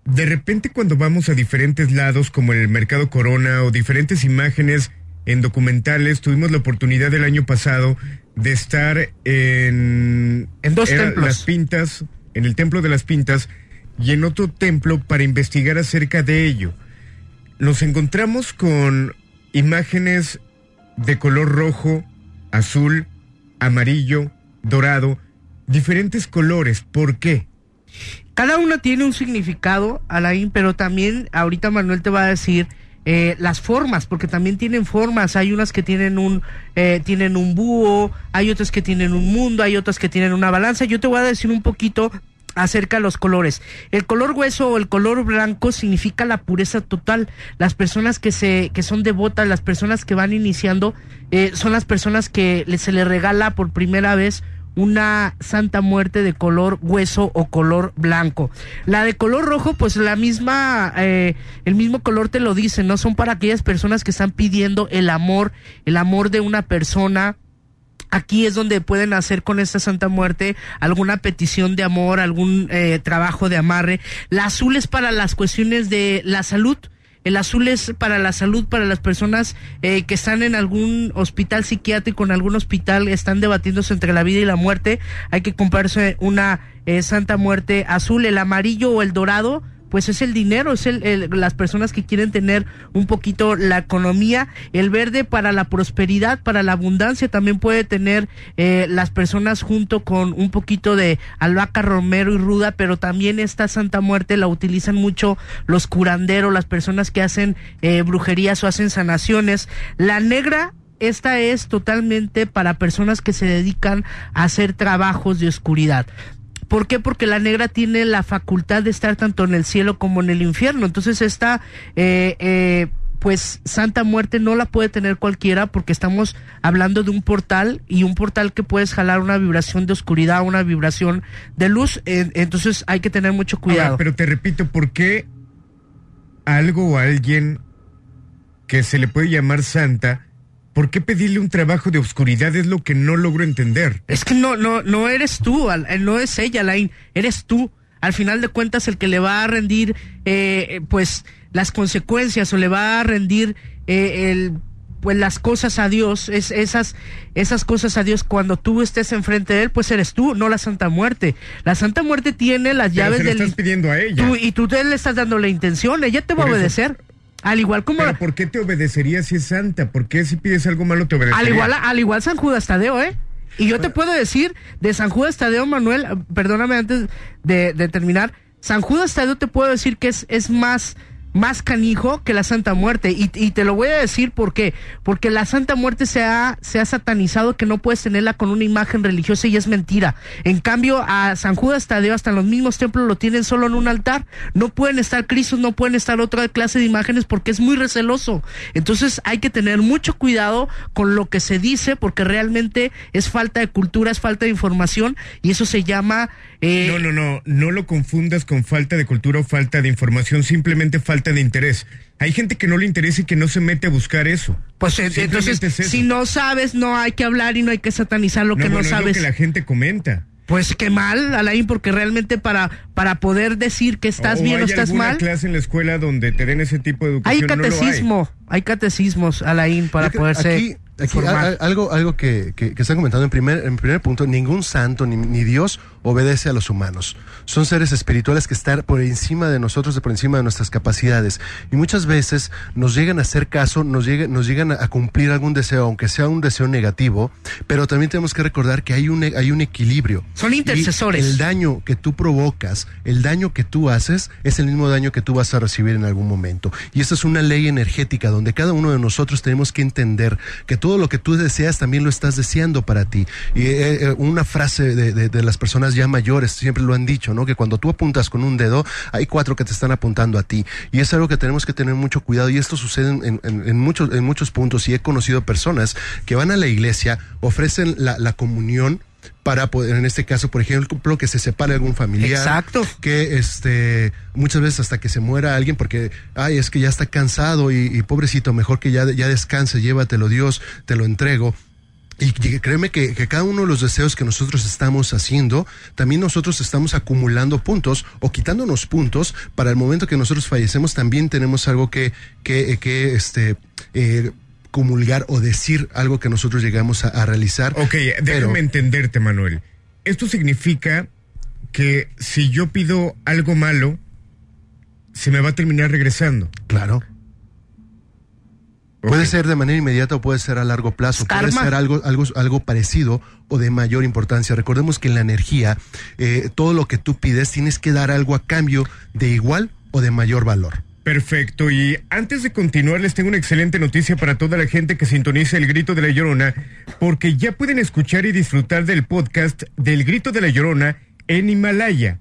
De repente cuando vamos a diferentes lados como en el Mercado Corona o diferentes imágenes en documentales, tuvimos la oportunidad el año pasado de estar en... En dos era templos. Las Pintas, en el Templo de las Pintas y en otro templo para investigar acerca de ello. Nos encontramos con imágenes de color rojo, azul, amarillo, dorado, diferentes colores. ¿Por qué? Cada una tiene un significado, Alain, pero también ahorita Manuel te va a decir eh, las formas, porque también tienen formas. Hay unas que tienen un eh, tienen un búho, hay otras que tienen un mundo, hay otras que tienen una balanza. Yo te voy a decir un poquito acerca los colores. El color hueso o el color blanco significa la pureza total. Las personas que se que son devotas, las personas que van iniciando, eh, son las personas que se les regala por primera vez una santa muerte de color hueso o color blanco. La de color rojo, pues la misma, eh, el mismo color te lo dice, ¿no? Son para aquellas personas que están pidiendo el amor, el amor de una persona, Aquí es donde pueden hacer con esta Santa Muerte alguna petición de amor, algún eh, trabajo de amarre. La azul es para las cuestiones de la salud. El azul es para la salud, para las personas eh, que están en algún hospital psiquiátrico, en algún hospital, están debatiéndose entre la vida y la muerte. Hay que comprarse una eh, Santa Muerte azul, el amarillo o el dorado pues es el dinero, es el, el- las personas que quieren tener un poquito la economía, el verde para la prosperidad, para la abundancia, también puede tener eh, las personas junto con un poquito de albahaca, romero y ruda, pero también esta Santa Muerte la utilizan mucho los curanderos, las personas que hacen eh, brujerías o hacen sanaciones. La negra esta es totalmente para personas que se dedican a hacer trabajos de oscuridad. ¿Por qué? Porque la negra tiene la facultad de estar tanto en el cielo como en el infierno. Entonces esta, eh, eh, pues Santa Muerte no la puede tener cualquiera porque estamos hablando de un portal y un portal que puedes jalar una vibración de oscuridad, una vibración de luz. eh, entonces hay que tener mucho cuidado. Ahora, pero te repito, ¿por qué algo o alguien que se le puede llamar santa, ¿por qué pedirle un trabajo de oscuridad? Es lo que no logro entender. Es que no, no, no eres tú, eh, no es ella, Lain, eres tú. Al final de cuentas, el que le va a rendir, eh, eh, pues, las consecuencias o le va a rendir eh, el, pues, las cosas a Dios, es, esas, esas cosas a Dios cuando tú estés enfrente de él, pues eres tú, no la Santa Muerte. La Santa Muerte tiene las Pero llaves se lo del. estás pidiendo a ella. Tú- y tú le estás dando la intención, ella te va Por a eso- obedecer. Al igual como. ¿Pero por qué te obedecería si es santa? ¿Por qué si pides algo malo te obedecería? Al igual, al igual San Judas Tadeo, ¿eh? Y yo te puedo decir de San Judas Tadeo, Manuel, perdóname antes de, de terminar, San Judas Tadeo te puedo decir que es, es más, más canijo que la Santa Muerte. Y, y te lo voy a decir por qué. Porque la Santa Muerte se ha, se ha satanizado que no puedes tenerla con una imagen religiosa y es mentira. En cambio, a San Judas Tadeo, hasta en los mismos templos lo tienen solo en un altar. No pueden estar Cristos, no pueden estar otra clase de imágenes porque es muy receloso. Entonces hay que tener mucho cuidado con lo que se dice porque realmente es falta de cultura, es falta de información y eso se llama... eh, No, no, no, no lo confundas con falta de cultura o falta de información, simplemente falta de interés. Hay gente que no le interesa y que no se mete a buscar eso. Pues eh, entonces, es eso. si no sabes, no hay que hablar y no hay que satanizar lo No, que no bueno, es lo sabes. que la gente comenta. Pues qué mal, Alain, porque realmente para, para poder decir que estás ¿O bien o hay estás mal, clase en la escuela donde te den ese tipo de hay educación? No lo hay. catecismo, hay catecismos, Alain, para poderse aquí, aquí formar. a- a- algo algo que, que, que están comentando en primer en primer punto ningún santo ni, ni Dios obedece a los humanos. Son seres espirituales que están por encima de nosotros, por encima de nuestras capacidades. Y muchas veces nos llegan a hacer caso, nos llegan, nos llegan a cumplir algún deseo, aunque sea un deseo negativo, pero también tenemos que recordar que hay un, hay un equilibrio. Son intercesores. el daño que tú provocas, el daño que tú haces, es el mismo daño que tú vas a recibir en algún momento. Y esta es una ley energética donde cada uno de nosotros tenemos que entender que todo lo que tú deseas también lo estás deseando para ti. Y eh, eh, una frase de, de, las personas ya mayores siempre lo han dicho, ¿no? Que cuando tú apuntas con un dedo, hay cuatro que te están apuntando a ti. Y es algo que tenemos que tener mucho cuidado y esto sucede en, en, muchos, en muchos puntos y he conocido personas que van a la iglesia, ofrecen la, la comunión, para poder, en este caso, por ejemplo, que se separe algún familiar. Exacto. Que este, muchas veces hasta que se muera alguien porque, ay, es que ya está cansado y, pobrecito, mejor que ya, ya descanse, llévatelo Dios, te lo entrego. Y créeme que, que, cada uno de los deseos que nosotros estamos haciendo, también nosotros estamos acumulando puntos o quitándonos puntos para el momento que nosotros fallecemos, también tenemos algo que, que, que este, eh, comulgar o decir algo que nosotros llegamos a, realizar. Ok, déjame entenderte, Manuel. Esto significa que si yo pido algo malo, se me va a terminar regresando. Claro. Puede ser de manera inmediata o puede ser a largo plazo. Puede ser algo, algo, algo parecido o de mayor importancia. Recordemos que en la energía, eh, todo lo que tú pides, tienes que dar algo a cambio de igual o de mayor valor. Perfecto, y antes de continuar les tengo una excelente noticia para toda la gente que sintoniza el Grito de la Llorona, porque ya pueden escuchar y disfrutar del podcast del Grito de la Llorona en Himalaya.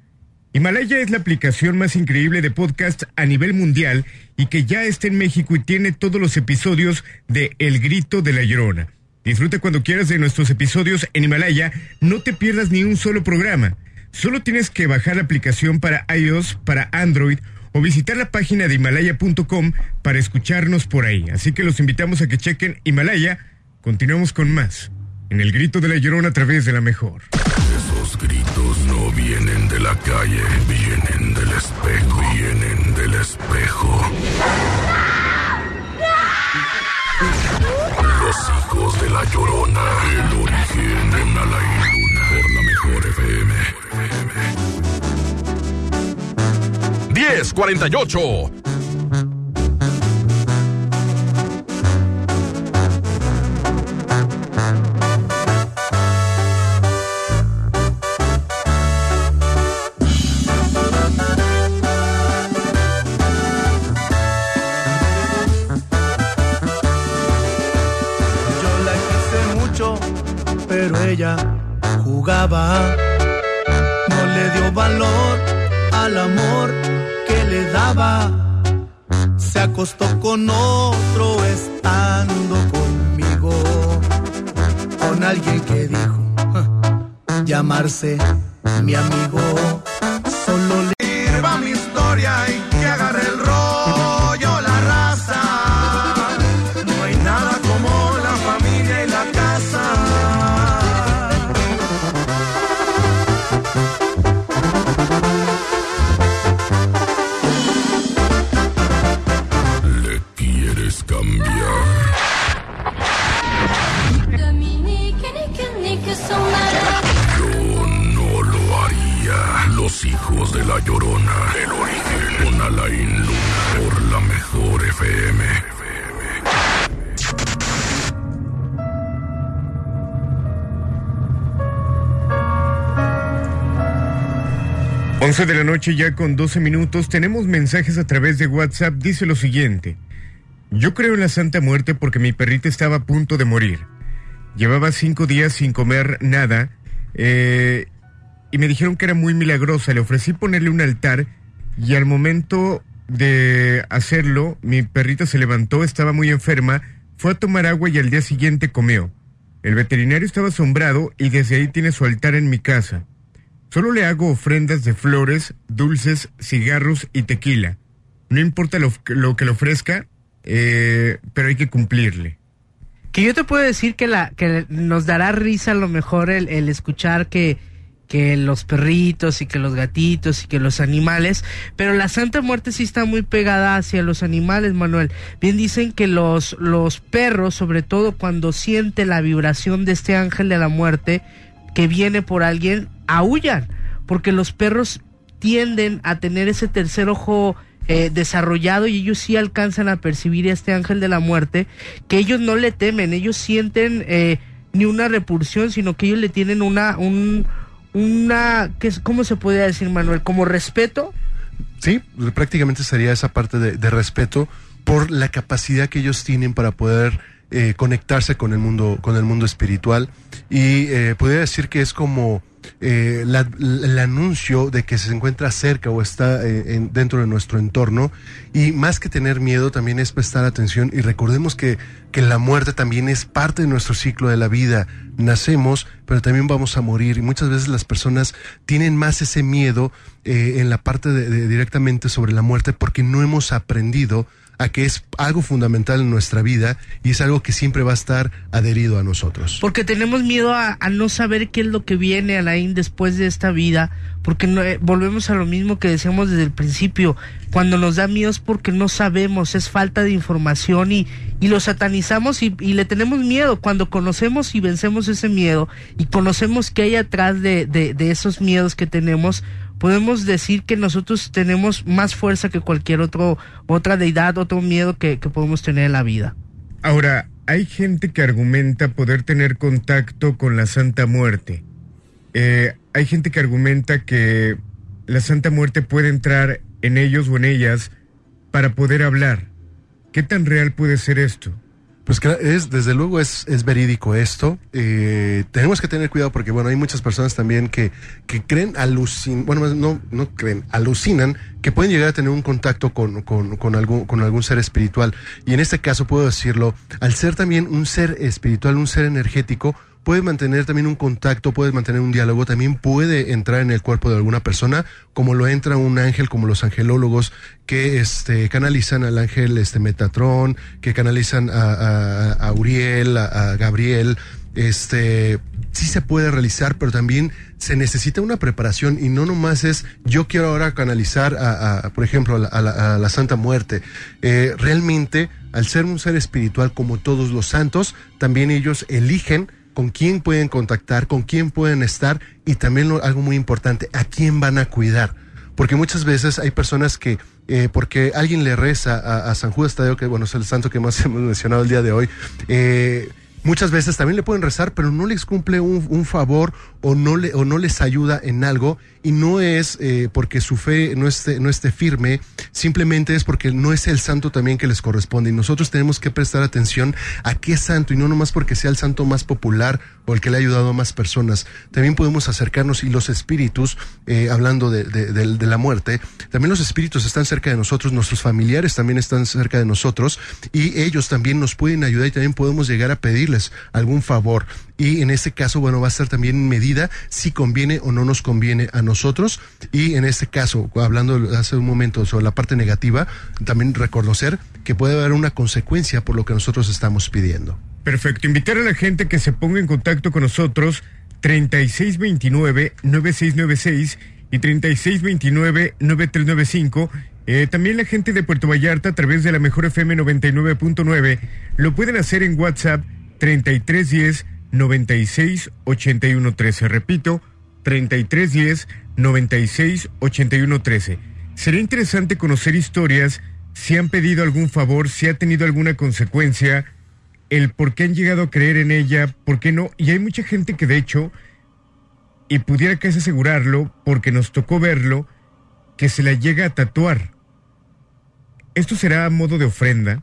Himalaya es la aplicación más increíble de podcast a nivel mundial y que ya está en México y tiene todos los episodios de El Grito de la Llorona. Disfruta cuando quieras de nuestros episodios en Himalaya, no te pierdas ni un solo programa. Solo tienes que bajar la aplicación para iOS, para Android o visitar la página de himalaya.com para escucharnos por ahí. Así que los invitamos a que chequen Himalaya. Continuamos con más. En el grito de la llorona a través de la mejor. Esos gritos vienen de la calle, vienen del espejo, vienen del espejo. Los hijos de la llorona, el origen de una Luna por la mejor FM. 1048. Pero ella jugaba, no le dio valor al amor le daba. Se acostó con otro estando conmigo. Con alguien que dijo llamarse mi amigo. 11 de la noche ya con 12 minutos tenemos mensajes a través de WhatsApp. Dice lo siguiente. Yo creo en la Santa Muerte porque mi perrita estaba a punto de morir. Llevaba cinco días sin comer nada eh, y me dijeron que era muy milagrosa. Le ofrecí ponerle un altar y al momento de hacerlo, mi perrita se levantó, estaba muy enferma, fue a tomar agua y al día siguiente comió. El veterinario estaba asombrado y desde ahí tiene su altar en mi casa. Solo le hago ofrendas de flores, dulces, cigarros y tequila. No importa lo, que le ofrezca, eh, pero hay que cumplirle. Que yo te puedo decir que, la, que nos dará risa a lo mejor el, el escuchar que que los perritos y que los gatitos y que los animales, pero la Santa Muerte sí está muy pegada hacia los animales, Manuel. Bien dicen que los, los perros, sobre todo cuando siente la vibración de este ángel de la muerte que viene por alguien, aullan, porque los perros tienden a tener ese tercer ojo eh, desarrollado y ellos sí alcanzan a percibir a este ángel de la muerte, que ellos no le temen, ellos sienten eh, ni una repulsión, sino que ellos le tienen una, un, una, ¿qué ¿cómo se podría decir, Manuel? Como respeto. Sí, prácticamente sería esa parte de respeto por la capacidad que ellos tienen para poder eh, conectarse con el mundo, con el mundo espiritual. Y eh, podría decir que es como eh, el anuncio de que se encuentra cerca o está eh, en- dentro de nuestro entorno. Y más que tener miedo, también es prestar atención. Y recordemos que, que la muerte también es parte de nuestro ciclo de la vida. Nacemos, pero también vamos a morir. Y muchas veces las personas tienen más ese miedo en la parte de, de- directamente sobre la muerte porque no hemos aprendido a que es algo fundamental en nuestra vida y es algo que siempre va a estar adherido a nosotros. Porque tenemos miedo a, no saber qué es lo que viene, Alain, después de esta vida. Porque no, eh, volvemos a lo mismo que decíamos desde el principio. Cuando nos da miedo es porque no sabemos, es falta de información y, y lo satanizamos y, le tenemos miedo. Cuando conocemos y vencemos ese miedo y conocemos qué hay atrás de, de esos miedos que tenemos, podemos decir que nosotros tenemos más fuerza que cualquier otro, otra deidad, otro miedo que, que podemos tener en la vida. Ahora, hay gente que argumenta poder tener contacto con la Santa Muerte. Eh, hay gente que argumenta que la Santa Muerte puede entrar en ellos o en ellas para poder hablar. ¿Qué tan real puede ser esto? Pues es, desde luego es, es verídico esto. Eh, tenemos que tener cuidado porque, bueno, hay muchas personas también que, que creen, alucin, bueno, no, no creen, alucinan que pueden llegar a tener un contacto con, con, con, algún, con algún ser espiritual. Y en este caso puedo decirlo, al ser también un ser espiritual, un ser energético, puede mantener también un contacto, puede mantener un diálogo, también puede entrar en el cuerpo de alguna persona, como lo entra un ángel, como los angelólogos que este, canalizan al ángel este, Metatrón, que canalizan a, a, Uriel, a, Gabriel, este sí se puede realizar, pero también se necesita una preparación y no nomás es yo quiero ahora canalizar a, a por ejemplo, a la, a la- a la Santa Muerte. Eh, realmente, al ser un ser espiritual como todos los santos, también ellos eligen con quién pueden contactar, con quién pueden estar y también lo- algo muy importante, a quién van a cuidar. Porque muchas veces hay personas que, eh, porque alguien le reza a, San Judas Tadeo, que bueno, es el santo que más [LAUGHS] hemos mencionado el día de hoy, eh, muchas veces también le pueden rezar, pero no les cumple un, favor o no les ayuda en algo y no es eh, porque su fe no esté, no esté firme, simplemente es porque no es el santo también que les corresponde y nosotros tenemos que prestar atención a qué santo y no nomás porque sea el santo más popular o el que le ha ayudado a más personas. También podemos acercarnos y los espíritus, eh, hablando de, la muerte, también los espíritus están cerca de nosotros, nuestros familiares también están cerca de nosotros y ellos también nos pueden ayudar y también podemos llegar a pedirles algún favor. Y en este caso, bueno, va a ser también medida si conviene o no nos conviene a nosotros. Y en este caso, hablando hace un momento sobre la parte negativa, también reconocer que puede haber una consecuencia por lo que nosotros estamos pidiendo. Perfecto. Invitar a la gente que se ponga en contacto con nosotros 3629-9696 y 3629-9395. Eh, también la gente de Puerto Vallarta a través de la Mejor FM 99.9 lo pueden hacer en WhatsApp 3310 96 81 13. Repito, 3310 96 81 13. Sería interesante conocer historias, si han pedido algún favor, si ha tenido alguna consecuencia, el por qué han llegado a creer en ella, por qué no. Y hay mucha gente que de hecho, y pudiera casi asegurarlo, porque nos tocó verlo, que se la llega a tatuar. ¿Esto será a modo de ofrenda?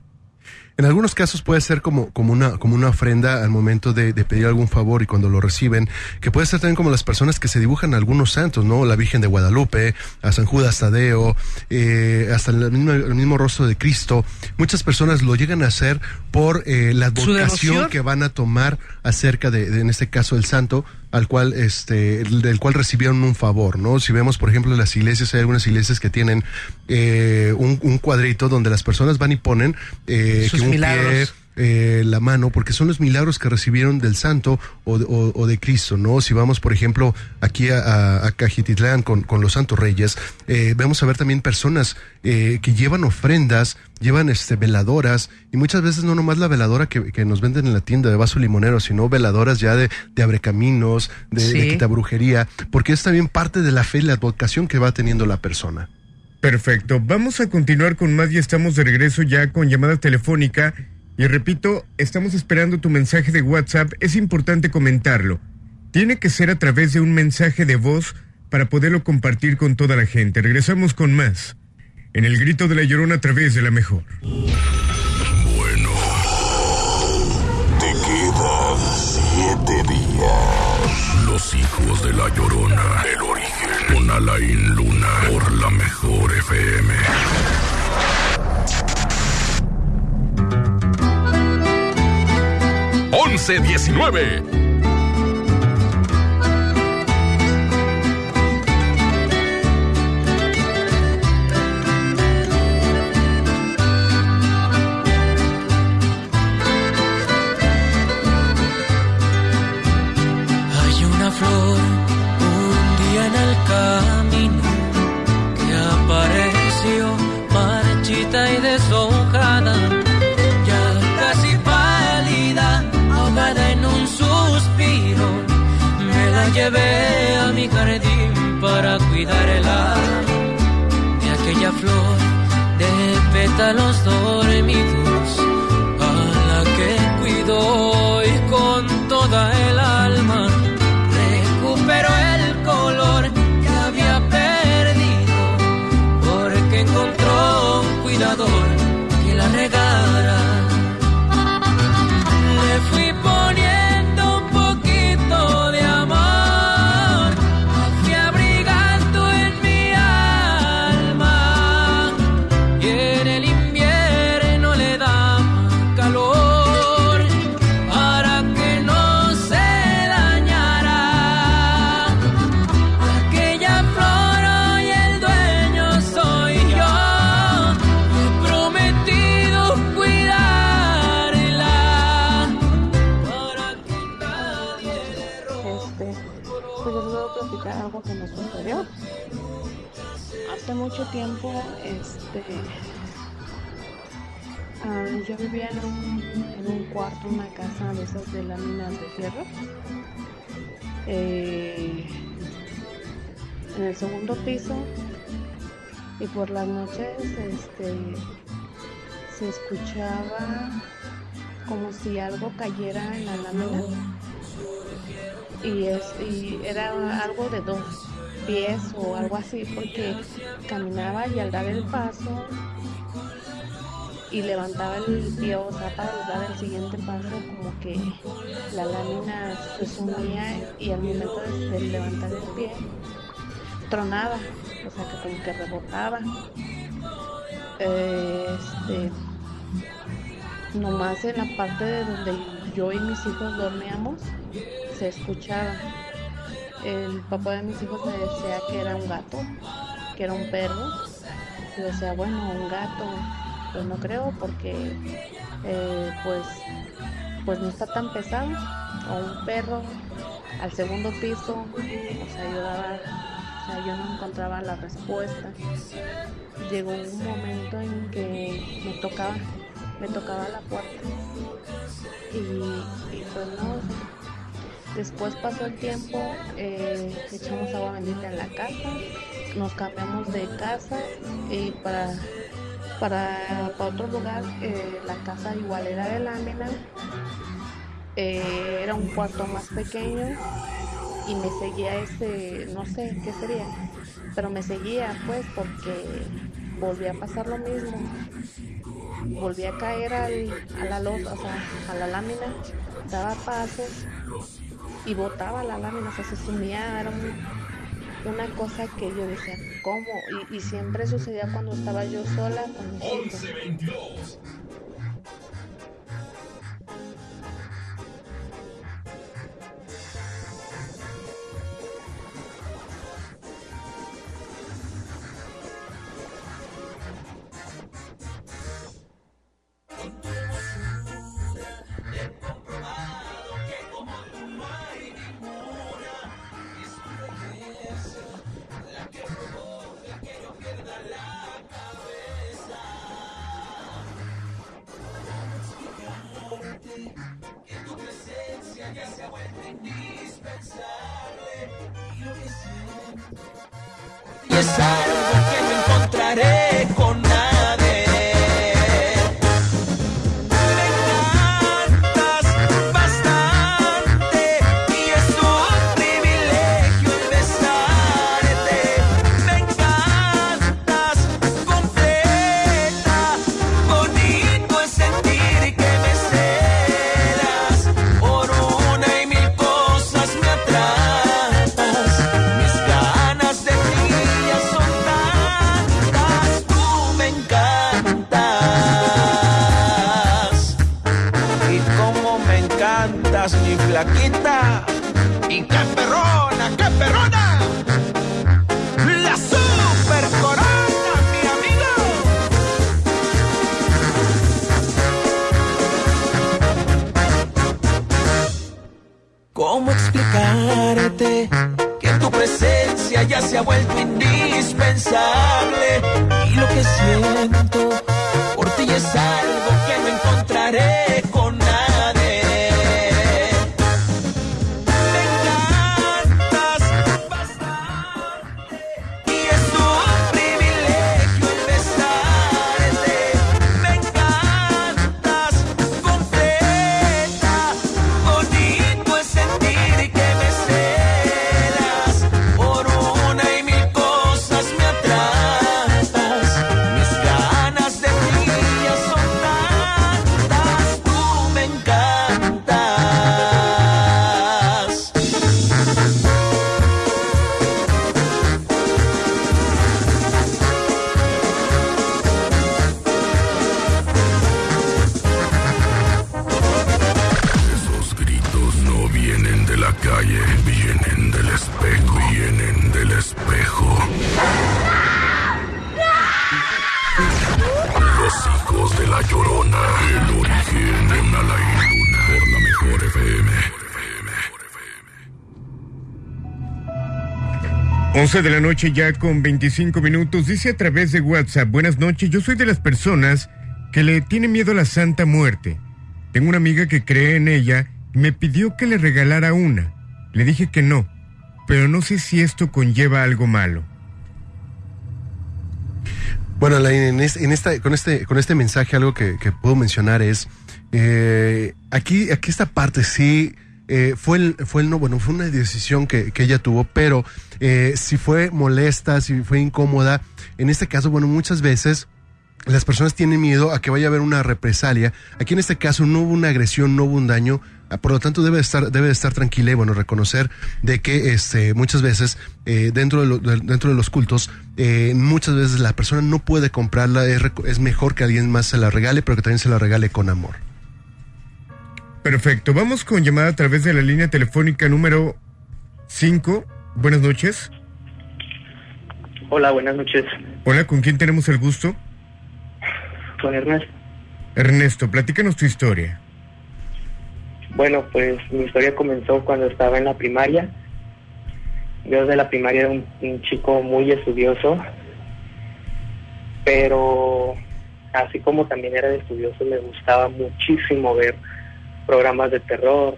En algunos casos puede ser como, como, una, como una ofrenda al momento de, de pedir algún favor y cuando lo reciben, que puede ser también como las personas que se dibujan a algunos santos, ¿no? La Virgen de Guadalupe, a San Judas Tadeo, eh, hasta el mismo, el mismo rostro de Cristo. Muchas personas lo llegan a hacer por eh, la ¿Su vocación que van a tomar acerca de, de, en este caso, el santo, al cual, este, el- del cual recibieron un favor, ¿no? Si vemos, por ejemplo, las iglesias, hay algunas iglesias que tienen eh, un, un cuadrito donde las personas van y ponen eh, Sus que un milagros. pie eh, la mano porque son los milagros que recibieron del santo o, de- o- o de Cristo, ¿no? Si vamos, por ejemplo, aquí a, a, a Cajititlán con, con los santos reyes, eh, vamos a ver también personas eh, que llevan ofrendas, llevan este veladoras y muchas veces no nomás la veladora que, que nos venden en la tienda de vaso limonero, sino veladoras ya de, de abrecaminos, de, de Sí. quitabrujería, porque es también parte de la fe y la vocación que va teniendo la persona. Perfecto. Vamos a continuar con más y estamos de regreso ya con llamada telefónica. Y repito, estamos esperando tu mensaje de WhatsApp. Es importante comentarlo. Tiene que ser a través de un mensaje de voz para poderlo compartir con toda la gente. Regresamos con más. En el grito de la llorona a través de la mejor. Bueno. Te quedan siete días. Los hijos de la llorona. El origen. Con Alain Luna. Por la mejor FM. Once diecinueve. Hay una flor un día en el camino llevé a mi jardín para cuidarla. De aquella flor de pétalos dorados por las noches, este, se escuchaba como si algo cayera en la lámina. Y, es, y era algo de dos pies o algo así porque caminaba y al dar el paso y levantaba el pie o sea para dar el siguiente paso como que la lámina se sumía y al momento de, de levantar el pie tronaba o sea que como que rebotaba este nomás en la parte de donde yo y mis hijos dormíamos se escuchaba. El papá de mis hijos me decía que era un gato, que era un perro. Yo decía, bueno, un gato, pues no creo porque eh, pues, pues no está tan pesado. O un perro al segundo piso, o sea, yo daba, sea, yo no encontraba la respuesta. Llegó un momento en que me tocaba, me tocaba la puerta. Y, y Después pasó el tiempo, eh, echamos agua bendita en la casa, nos cambiamos de casa y para, para, para otro lugar, eh, la casa igual era de lámina, eh, era un cuarto más pequeño y me seguía ese, no sé qué sería, pero me seguía pues porque volvía a pasar lo mismo, volvía a caer al, a la losa, o sea, a la lámina, daba pasos y botaba la lámina, o sea, se sumía, era un- una cosa que yo decía, ¿cómo? Y siempre sucedía cuando estaba yo sola con mis hijos. Y es algo que no 11 de la noche ya con 25 minutos. Dice a través de WhatsApp, buenas noches, yo soy de las personas que le tiene miedo a la Santa Muerte. Tengo una amiga que cree en ella y me pidió que le regalara una. Le dije que no, pero no sé si esto conlleva algo malo. Bueno, Alain, en, es- en esta, con, este, con este mensaje algo que, que puedo mencionar es, eh, aquí, aquí esta parte sí eh, fue el, fue el no, bueno, fue una decisión que, que ella tuvo, pero eh, si fue molesta, si fue incómoda, en este caso, bueno, muchas veces las personas tienen miedo a que vaya a haber una represalia. Aquí en este caso no hubo una agresión, no hubo un daño, ah, por lo tanto debe de estar, debe de estar tranquila y bueno, reconocer de que este, muchas veces eh, dentro, de lo- de- dentro de los cultos, eh, muchas veces la persona no puede comprarla, es, es mejor que alguien más se la regale, pero que también se la regale con amor. Perfecto, vamos con llamada a través de la línea telefónica número 5. Buenas noches. Hola, buenas noches. Hola, ¿con quién tenemos el gusto? Con Ernesto. Ernesto, platícanos tu historia. Bueno, pues mi historia comenzó cuando estaba en la primaria. Yo desde la primaria era un, un chico muy estudioso, pero así como también era de estudioso, me gustaba muchísimo ver programas de terror,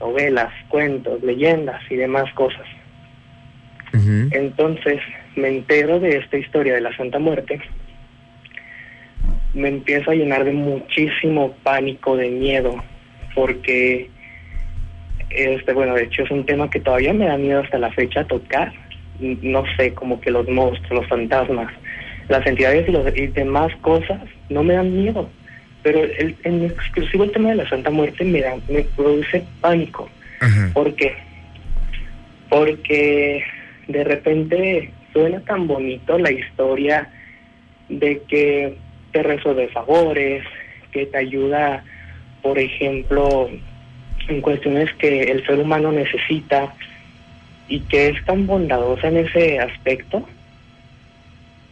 novelas, cuentos, leyendas y demás cosas. Entonces me entero de esta historia de la Santa Muerte, me empiezo a llenar de muchísimo pánico, de miedo, porque, este, bueno, de hecho es un tema que todavía me da miedo hasta la fecha tocar, no sé, como que los monstruos, los fantasmas, las entidades y, los, y demás cosas no me dan miedo, pero el, en exclusivo el tema de la Santa Muerte me, da, me produce pánico. ¿Por qué? Porque de repente suena tan bonito la historia de que te resuelve favores, que te ayuda, por ejemplo, en cuestiones que el ser humano necesita y que es tan bondadosa en ese aspecto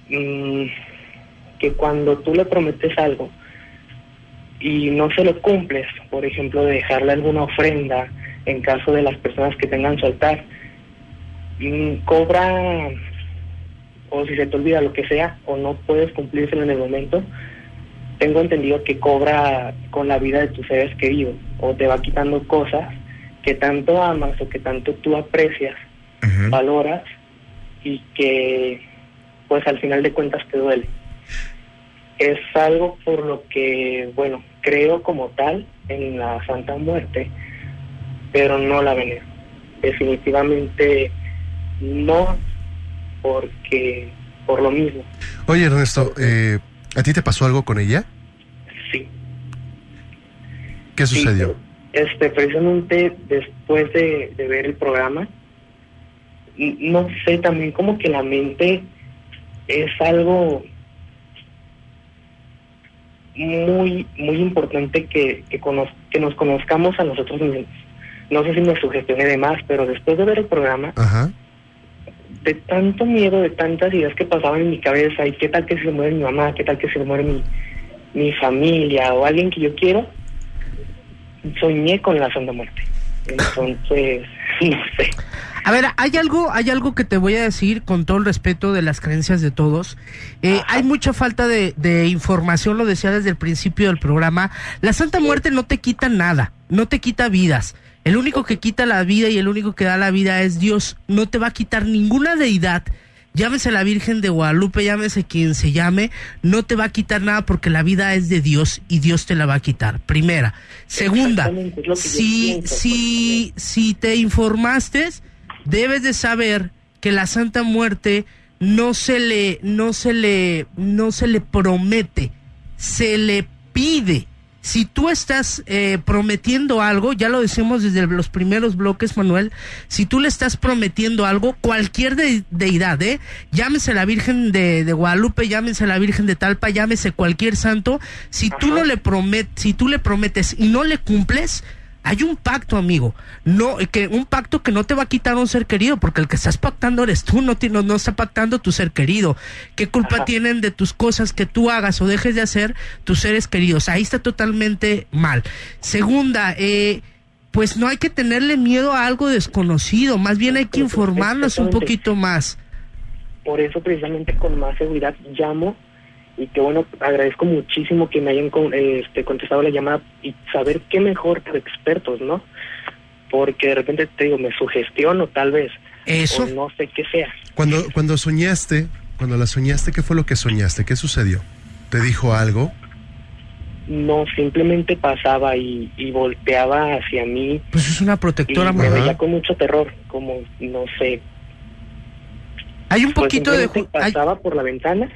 mm, que cuando tú le prometes algo y no se lo cumples, por ejemplo, de dejarle alguna ofrenda en caso de las personas que tengan su altar, mm, cobra o si se te olvida lo que sea o no puedes cumplírselo en el momento, tengo entendido que cobra con la vida de tus seres queridos o te va quitando cosas que tanto amas o que tanto tú aprecias, valoras y que pues al final de cuentas te duele. Es algo por lo que, bueno, creo como tal en la Santa Muerte, pero no la venero. Definitivamente no, porque por lo mismo. Oye, Ernesto, eh, ¿a ti te pasó algo con ella? Sí. ¿Qué sucedió? Este, precisamente después de, de ver el programa, no sé, también como que la mente es algo muy, muy importante que, que, nos conozcamos a nosotros mismos. No sé si me sugestioné de más, pero después de ver el programa, Ajá. de tanto miedo, de tantas ideas que pasaban en mi cabeza, y qué tal que se muere mi mamá, qué tal que se muere mi, mi familia o alguien que yo quiero, soñé con la Santa Muerte. Entonces, [LAUGHS] no sé. A ver, hay algo, hay algo que te voy a decir con todo el respeto de las creencias de todos. Eh, hay mucha falta de, de información, lo decía desde el principio del programa. La Santa Muerte no te quita nada, no te quita vidas. El único que quita la vida y el único que da la vida es Dios. No te va a quitar ninguna deidad. Llámese la Virgen de Guadalupe, llámese quien se llame, no te va a quitar nada porque la vida es de Dios y Dios te la va a quitar. Primera. Segunda, si, pienso, si, si te informaste, debes de saber que la Santa Muerte no se le, no se le, no se le promete, se le pide. Si tú estás eh, prometiendo algo, ya lo decimos desde los primeros bloques, Manuel, si tú le estás prometiendo algo, cualquier de- deidad, ¿eh? llámese la Virgen de, de Guadalupe, llámese la Virgen de Talpa, llámese cualquier santo, si tú no le prometes, si tú le prometes y no le cumples, hay un pacto, amigo. No, que un pacto que no te va a quitar un ser querido, porque el que estás pactando eres tú, no, no, no está pactando tu ser querido. ¿Qué culpa tienen de tus cosas que tú hagas o dejes de hacer tus seres queridos? Ahí está totalmente mal. Segunda, eh, pues no hay que tenerle miedo a algo desconocido, más bien hay que informarnos un poquito más. Por eso precisamente con más seguridad llamo y que bueno, agradezco muchísimo que me hayan con- este, contestado la llamada y saber qué mejor que expertos, ¿no? Porque de repente te digo, me sugestiono tal vez. Eso. O no sé qué sea. Cuando, cuando soñaste, cuando la soñaste, ¿qué fue lo que soñaste? ¿Qué sucedió? ¿Te dijo algo? No, simplemente pasaba y, y volteaba hacia mí Pues es una y protectora, me Manuel. veía con mucho terror, como no sé. Hay un Pues poquito de... hay- pasaba por la ventana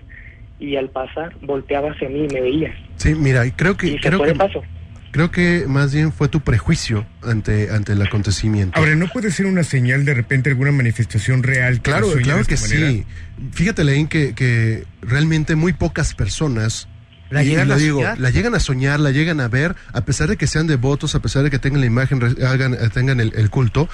y al pasar volteaba hacia mí y me veía. Sí, mira, y creo que Y se creo fue de que paso. creo que más bien fue tu prejuicio ante ante el acontecimiento. Ahora, ¿no puede ser una señal de repente alguna manifestación real? que Claro, claro que manera? sí. Fíjate, Leín, que, que realmente muy pocas personas La y- llegan lo a digo, soñar. la llegan a soñar, la llegan a ver, a pesar de que sean devotos, a pesar de que tengan la imagen, hagan, eh, tengan el, el culto,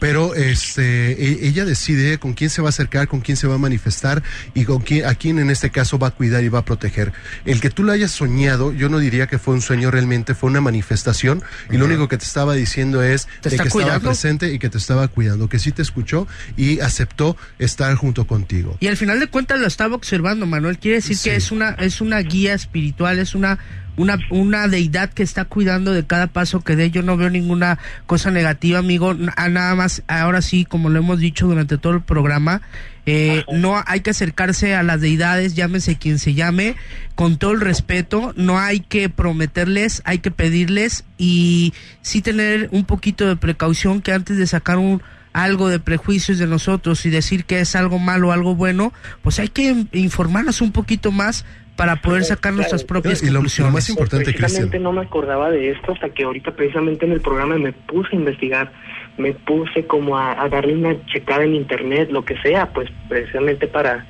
pero este, e- ella decide con quién se va a acercar, con quién se va a manifestar y con quién, a quién en este caso va a cuidar y va a proteger. El que tú lo hayas soñado, yo no diría que fue un sueño realmente, fue una manifestación y lo único que te estaba diciendo es ¿Te de que estaba cuidando? presente y que te estaba cuidando, que sí te escuchó y aceptó estar junto contigo. Y al final de cuentas lo estaba observando, Manuel. Quiere decir que es una, es una guía espiritual, es una, una, una deidad que está cuidando de cada paso que dé. Yo no veo ninguna cosa negativa, amigo. N- a Nada más, ahora sí, como lo hemos dicho durante todo el programa, eh, no hay que acercarse a las deidades, llámese quien se llame, con todo el respeto. No hay que prometerles, hay que pedirles y sí tener un poquito de precaución que antes de sacar un algo de prejuicios de nosotros y decir que es algo malo o algo bueno, pues hay que in- informarnos un poquito más para poder sacar nuestras propias Y lo- lo conclusiones. más importante, precisamente Cristian. no me acordaba de esto hasta que ahorita precisamente en el programa me puse a investigar, me puse como a, a darle una checada en internet, lo que sea, pues precisamente para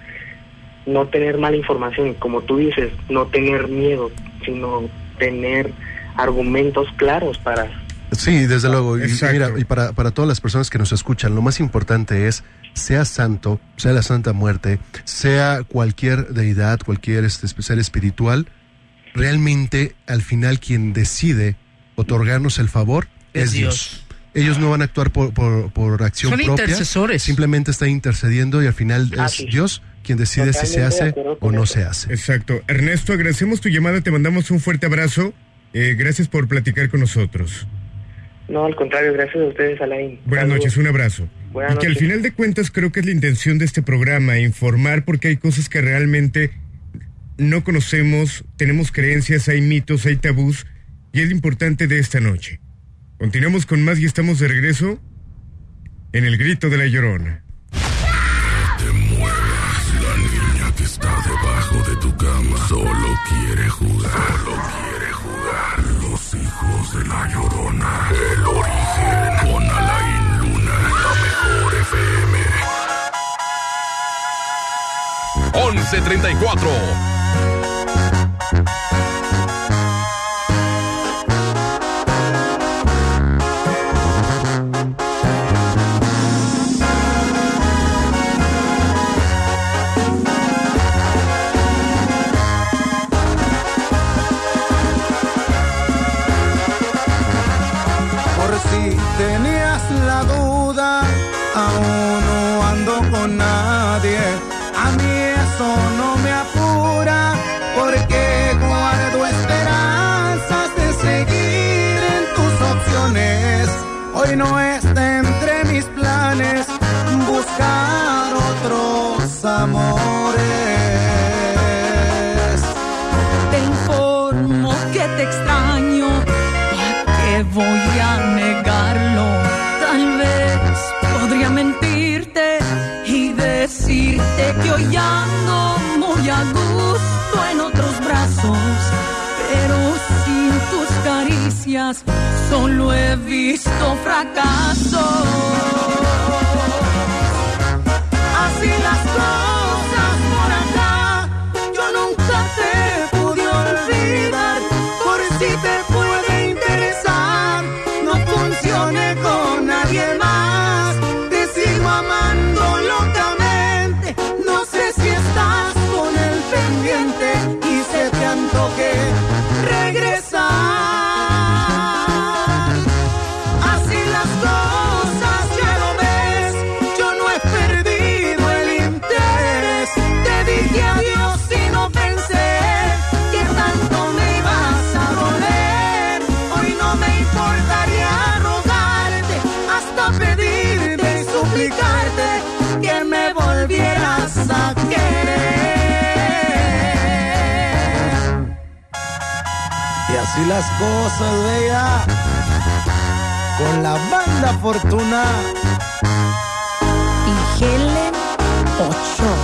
no tener mala información, como tú dices, no tener miedo, sino tener argumentos claros para Sí, desde luego. Y, mira, y para, para todas las personas que nos escuchan, lo más importante es, sea santo, sea la Santa Muerte, sea cualquier deidad, cualquier este, ser espiritual, realmente al final quien decide otorgarnos el favor es, Es Dios. Dios. Ellos no van a actuar por, por, por acción Son propia. intercesores. Simplemente está intercediendo y al final es Así es. Dios quien decide si se Totalmente hace o no se hace. Exacto. Ernesto, agradecemos tu llamada, te mandamos un fuerte abrazo. Eh, gracias por platicar con nosotros. No, al contrario, gracias a ustedes, Alain. Buenas Saludos. noches, un abrazo. Buenas y que al final de cuentas creo que es la intención de este programa, informar porque hay cosas que realmente no conocemos, tenemos creencias, hay mitos, hay tabús, y es lo importante de esta noche. Continuamos con más y estamos de regreso en el grito de la llorona. 1134. He visto fracaso. Así las cosas así las cosas, vea, con la banda Fortuna. Y Helen Ochoa.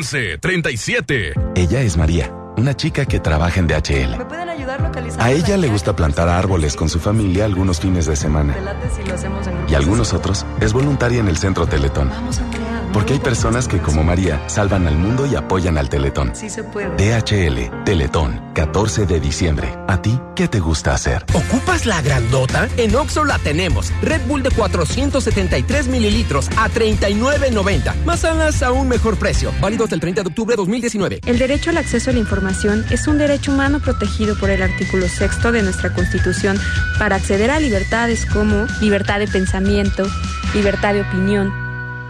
11 37. Ella es María, una chica que trabaja en DHL. ¿Me pueden ayudar a ella le gusta plantar árboles con su familia algunos fines de semana. Y algunos otros es voluntaria en el centro Teletón. Vamos a porque hay personas que, como María, salvan al mundo y apoyan al Teletón. Sí se puede. DHL, Teletón, 14 de diciembre. ¿A ti qué te gusta hacer? ¿Ocupas la grandota? En Oxo la tenemos. Red Bull de 473 mililitros a 39.90. Más alas a un mejor precio. Válido hasta el 30 de octubre de 2019. El derecho al acceso a la información es un derecho humano protegido por el artículo sexto de nuestra Constitución para acceder a libertades como libertad de pensamiento, libertad de opinión,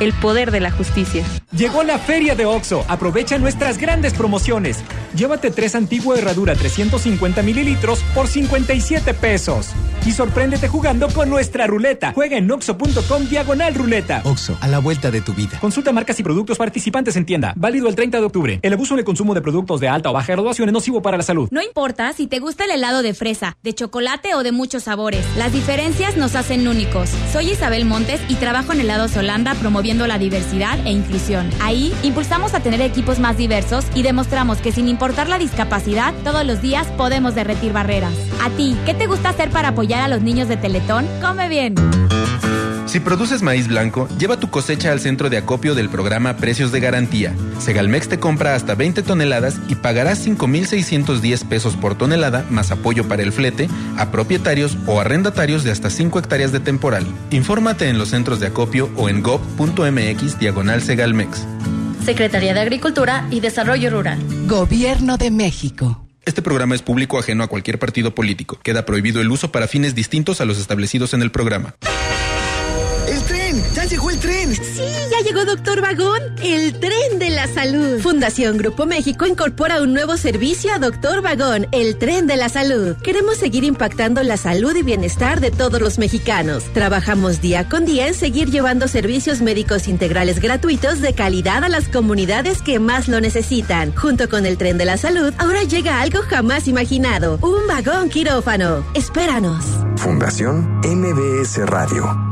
El poder de la justicia. Llegó la feria de OXO. Aprovecha nuestras grandes promociones. Llévate tres antigua herradura 350 mililitros por 57 pesos. Y sorpréndete jugando con nuestra ruleta. Juega en oxo.com diagonal ruleta. Oxo, a la vuelta de tu vida. Consulta marcas y productos participantes en tienda. Válido el 30 de octubre. El abuso en el consumo de productos de alta o baja graduación es nocivo para la salud. No importa si te gusta el helado de fresa, de chocolate o de muchos sabores. Las diferencias nos hacen únicos. Soy Isabel Montes y trabajo en Helados Holanda promoviendo la diversidad e inclusión. Ahí impulsamos a tener equipos más diversos y demostramos que sin importar la discapacidad, todos los días podemos derretir barreras. A ti, ¿qué te gusta hacer para apoyar a los niños de Teletón? Come bien. Si produces maíz blanco, lleva tu cosecha al centro de acopio del programa Precios de Garantía. Segalmex te compra hasta 20 toneladas y pagarás 5,610 pesos por tonelada más apoyo para el flete a propietarios o arrendatarios de hasta 5 hectáreas de temporal. Infórmate en los centros de acopio o en gov.mx diagonal Segalmex. Secretaría de Agricultura y Desarrollo Rural. Gobierno de México. Este programa es público ajeno a cualquier partido político. Queda prohibido el uso para fines distintos a los establecidos en el programa. ¡El tren! ¡Ya llegó el tren! Sí, ya llegó Doctor Vagón, el tren de la salud. Fundación Grupo México incorpora un nuevo servicio a Doctor Vagón, el tren de la salud. Queremos seguir impactando la salud y bienestar de todos los mexicanos. Trabajamos día con día en seguir llevando servicios médicos integrales gratuitos de calidad a las comunidades que más lo necesitan. Junto con el tren de la salud, ahora llega algo jamás imaginado, un vagón quirófano. Espéranos. Fundación MBS Radio.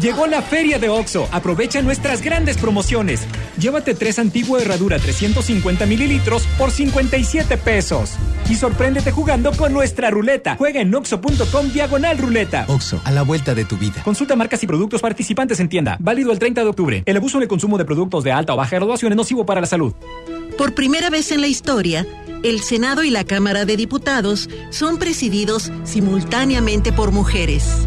Llegó la feria de OXO. Aprovecha nuestras grandes promociones. Llévate tres antigua herradura 350 mililitros por 57 pesos. Y sorpréndete jugando con nuestra ruleta. Juega en oxo.com diagonal ruleta. Oxo, a la vuelta de tu vida. Consulta marcas y productos participantes en tienda. Válido el 30 de octubre. El abuso en el consumo de productos de alta o baja graduación es nocivo para la salud. Por primera vez en la historia, el Senado y la Cámara de Diputados son presididos simultáneamente por mujeres.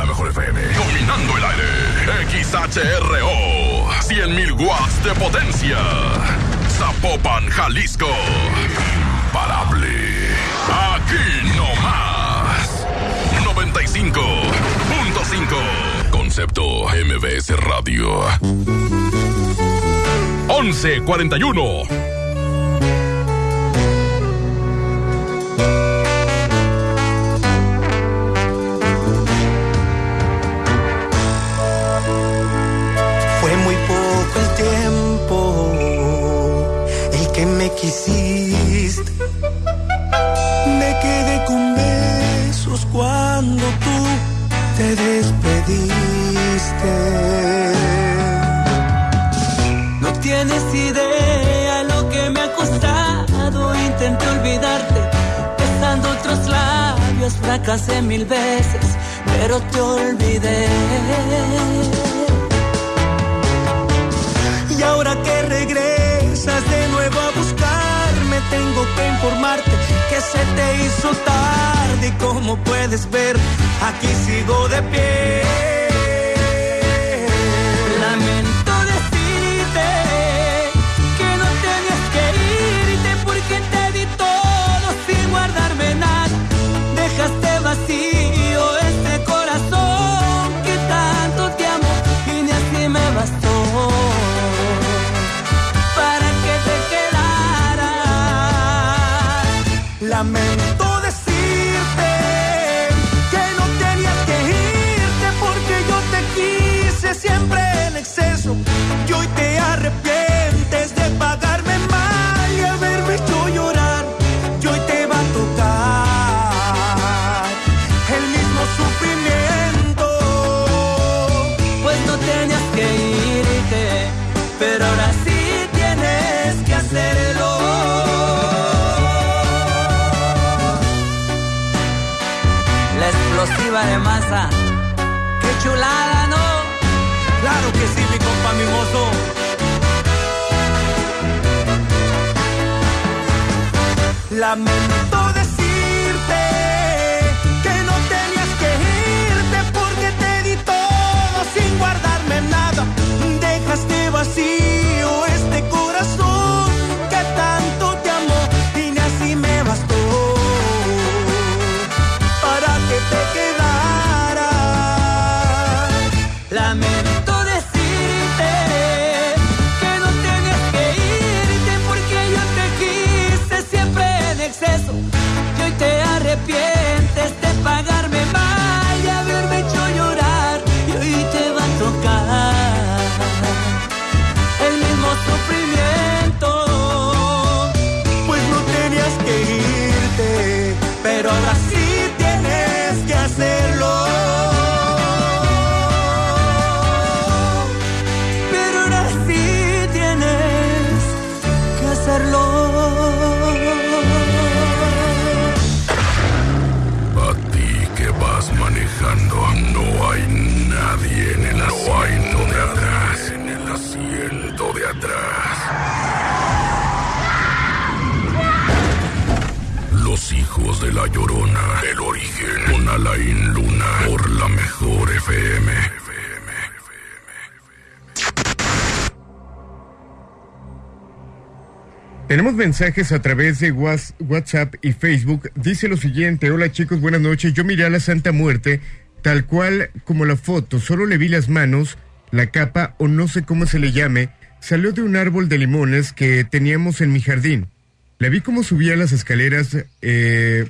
La mejor FM. Dominando el aire. XHRO. 100.000 watts de potencia. Zapopan, Jalisco. Imparable. Aquí no más. 95.5. Concepto MBS Radio. 1141. Quisiste. Me quedé con besos cuando tú te despediste. No tienes idea lo que me ha costado. Intenté olvidarte, besando otros labios, fracasé mil veces, pero te olvidé. Y ahora que regresas de nuevo tengo que informarte que se te hizo tarde. Y como puedes ver, aquí sigo de pie. Lamento decirte que no tenías que irte porque te di todo sin guardarme nada. Dejaste vacío de masa, qué chulada, ¿no? Claro que sí, mi compa mimoso. Lamento decirte que no tenías que irte porque te di todo sin guardarme nada. Dejaste vacío Tenemos mensajes a través de Whats- WhatsApp y Facebook. Dice lo siguiente, hola chicos, buenas noches. Yo miré a la Santa Muerte tal cual como la foto, solo le vi las manos, la capa o no sé cómo se le llame, salió de un árbol de limones que teníamos en mi jardín. La vi como subía las escaleras eh,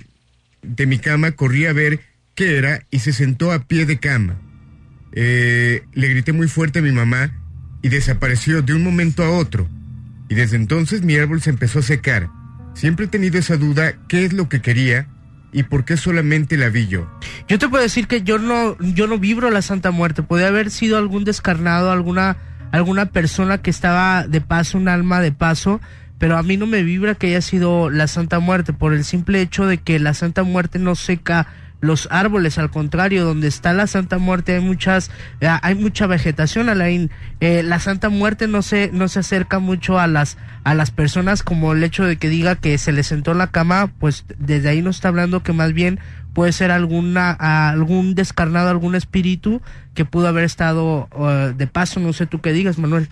de mi cama, corrí a ver qué era y se sentó a pie de cama. Eh, le grité muy fuerte a mi mamá y desapareció de un momento a otro. Y desde entonces mi árbol se empezó a secar. Siempre he tenido esa duda, ¿qué es lo que quería y por qué solamente la vi yo? Yo te puedo decir que yo no, yo no vibro la Santa Muerte. Podría haber sido algún descarnado, alguna, alguna persona que estaba de paso, un alma de paso, pero a mí no me vibra que haya sido la Santa Muerte por el simple hecho de que la Santa Muerte no seca los árboles, al contrario, donde está la Santa Muerte hay muchas, eh, hay mucha vegetación, Alain. Eh, la Santa Muerte no se, no se acerca mucho a las, a las personas como el hecho de que diga que se le sentó en la cama, pues desde ahí nos está hablando que más bien puede ser alguna, algún descarnado, algún espíritu que pudo haber estado eh, de paso, no sé tú qué digas, Manuel.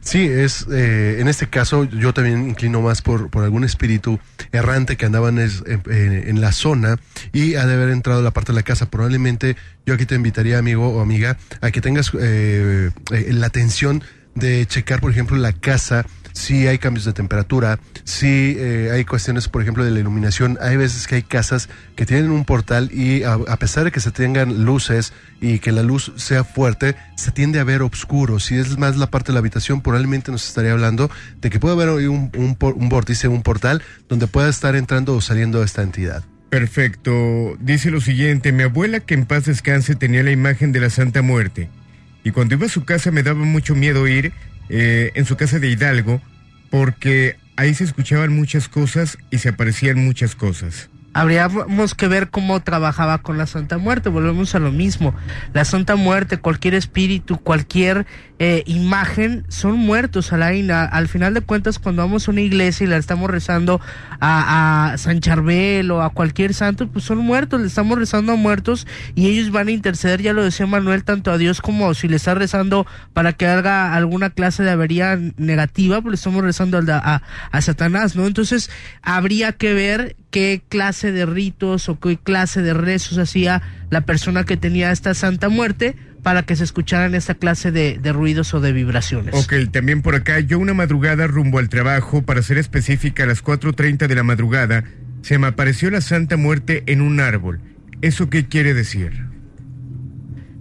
Sí, es eh, en este caso yo también inclino más por, por algún espíritu errante que andaba en, es- en- en la zona y ha de haber entrado a la parte de la casa. Probablemente yo aquí te invitaría, amigo o amiga, a que tengas eh, eh, la atención de checar, por ejemplo, la casa, si hay cambios de temperatura, si eh, hay cuestiones, por ejemplo, de la iluminación. Hay veces que hay casas que tienen un portal y a, pesar de que se tengan luces y que la luz sea fuerte, se tiende a ver oscuro. Si es más la parte de la habitación, probablemente nos estaría hablando de que puede haber un, un, un vórtice, un portal, donde pueda estar entrando o saliendo esta entidad. Perfecto. Dice lo siguiente, mi abuela que en paz descanse tenía la imagen de la Santa Muerte. Y cuando iba a su casa me daba mucho miedo ir eh, en su casa de Hidalgo porque ahí se escuchaban muchas cosas y se aparecían muchas cosas. Habríamos que ver cómo trabajaba con la Santa Muerte, volvemos a lo mismo. La Santa Muerte, cualquier espíritu, cualquier eh, imagen, son muertos, Alain. A- Al final de cuentas, cuando vamos a una iglesia y la estamos rezando a, San Charbel o a cualquier santo, pues son muertos, le estamos rezando a muertos y ellos van a interceder, ya lo decía Manuel, tanto a Dios como si le está rezando para que haga alguna clase de avería negativa, pues le estamos rezando a, a Satanás, ¿no? Entonces, habría que ver qué clase de ritos o qué clase de rezos hacía la persona que tenía esta santa muerte para que se escucharan esta clase de, de ruidos o de vibraciones. Ok, también por acá, yo una madrugada rumbo al trabajo, para ser específica, a las 4.30 de la madrugada, se me apareció la Santa Muerte en un árbol. ¿Eso qué quiere decir?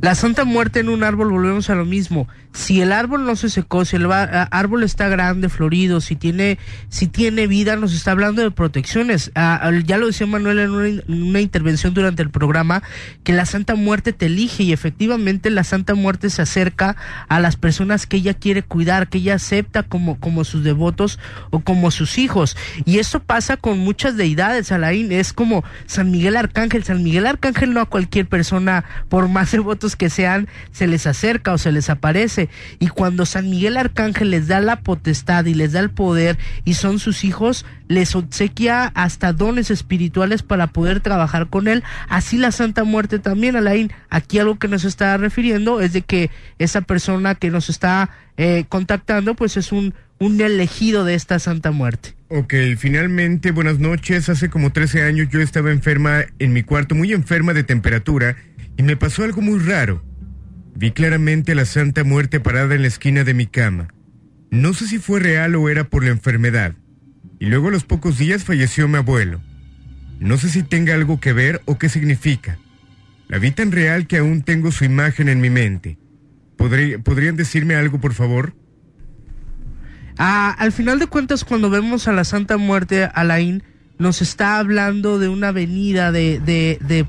La Santa Muerte en un árbol, volvemos a lo mismo. Si el árbol no se secó, si el árbol está grande, florido, si tiene, si tiene vida, nos está hablando de protecciones. Ah, ya lo decía Manuel en una, en una intervención durante el programa, que la Santa Muerte te elige y efectivamente la Santa Muerte se acerca a las personas que ella quiere cuidar, que ella acepta como, como sus devotos o como sus hijos. Y esto pasa con muchas deidades, Alain. Es como San Miguel Arcángel. San Miguel Arcángel no a cualquier persona, por más [LAUGHS] devotos que sean, se les acerca o se les aparece. Y cuando San Miguel Arcángel les da la potestad y les da el poder y son sus hijos, les obsequia hasta dones espirituales para poder trabajar con él. Así la Santa Muerte también, Alain. Aquí algo que nos está refiriendo es de que esa persona que nos está eh, contactando, pues es un, un elegido de esta Santa Muerte. Ok, finalmente, buenas noches. Hace como 13 años yo estaba enferma en mi cuarto, muy enferma de temperatura, y me pasó algo muy raro. Vi claramente a la Santa Muerte parada en la esquina de mi cama. No sé si fue real o era por la enfermedad. Y luego a los pocos días falleció mi abuelo. No sé si tenga algo que ver o qué significa. La vi tan real que aún tengo su imagen en mi mente. ¿Podrí- ¿Podrían decirme algo, por favor? Ah, al final de cuentas, cuando vemos a la Santa Muerte, Alain, nos está hablando de una venida de, de, de,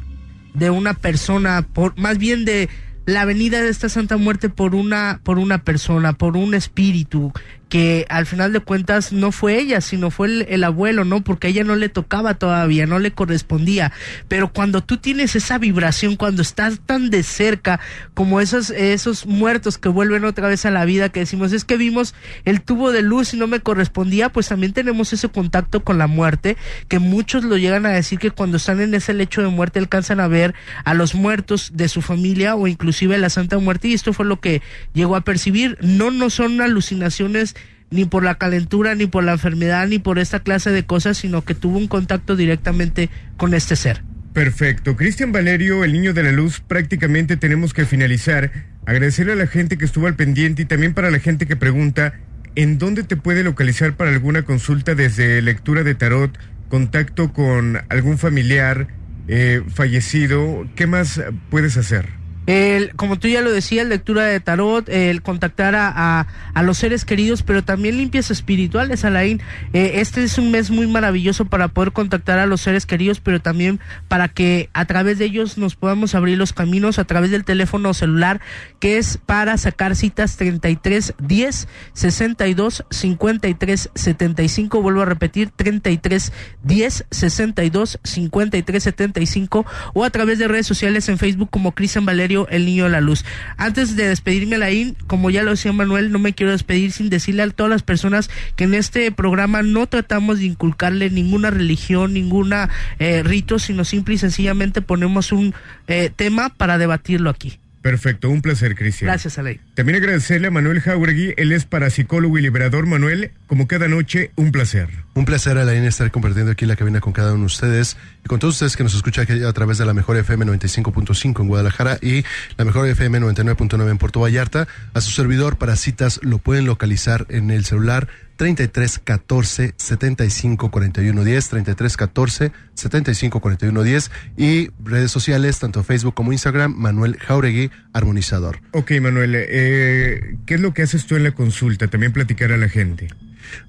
de una persona, por, más bien de la venida de esta Santa Muerte por una, por una persona, por un espíritu, que al final de cuentas no fue ella, sino fue el, el abuelo, ¿no? Porque ella no le tocaba todavía, no le correspondía. Pero cuando tú tienes esa vibración, cuando estás tan de cerca, como esos, esos muertos que vuelven otra vez a la vida, que decimos, es que vimos el tubo de luz y no me correspondía, pues también tenemos ese contacto con la muerte, que muchos lo llegan a decir que cuando están en ese lecho de muerte alcanzan a ver a los muertos de su familia o inclusive a la Santa Muerte, y esto fue lo que llegó a percibir. No, no son alucinaciones ni por la calentura, ni por la enfermedad, ni por esta clase de cosas, sino que tuvo un contacto directamente con este ser. Perfecto. Cristian Valerio, el niño de la luz, prácticamente tenemos que finalizar. Agradecerle a la gente que estuvo al pendiente y también para la gente que pregunta en dónde te puede localizar para alguna consulta desde lectura de tarot, contacto con algún familiar eh, fallecido. ¿Qué más puedes hacer? El, como tú ya lo decías, lectura de tarot, el contactar a, a, los seres queridos, pero también limpias espirituales, Alain. Eh, este es un mes muy maravilloso para poder contactar a los seres queridos, pero también para que a través de ellos nos podamos abrir los caminos a través del teléfono celular, que es para sacar citas 33 10 62 53 75. Vuelvo a repetir, 33 10 62 53 75 o a través de redes sociales en Facebook como Cristian Valerio el Niño de la Luz. Antes de despedirme, Alain, como ya lo decía Manuel, no me quiero despedir sin decirle a todas las personas que en este programa no tratamos de inculcarle ninguna religión, ninguna eh, rito, sino simple y sencillamente ponemos un eh, tema para debatirlo aquí. Perfecto, un placer, Cristian. Gracias, Alain. También agradecerle a Manuel Jauregui, él es parapsicólogo y liberador. Manuel, como cada noche, un placer. Un placer, Alain, estar compartiendo aquí la cabina con cada uno de ustedes y con todos ustedes que nos escuchan aquí a través de la mejor FM 95.5 en Guadalajara y la mejor FM 99.9 en Puerto Vallarta. A su servidor para citas lo pueden localizar en el celular 33 14 75 41 10, 33 14 75 41 10 y redes sociales, tanto Facebook como Instagram, Manuel Jauregui, armonizador. Ok, Manuel, eh, ¿qué es lo que haces tú en la consulta? También platicar a la gente.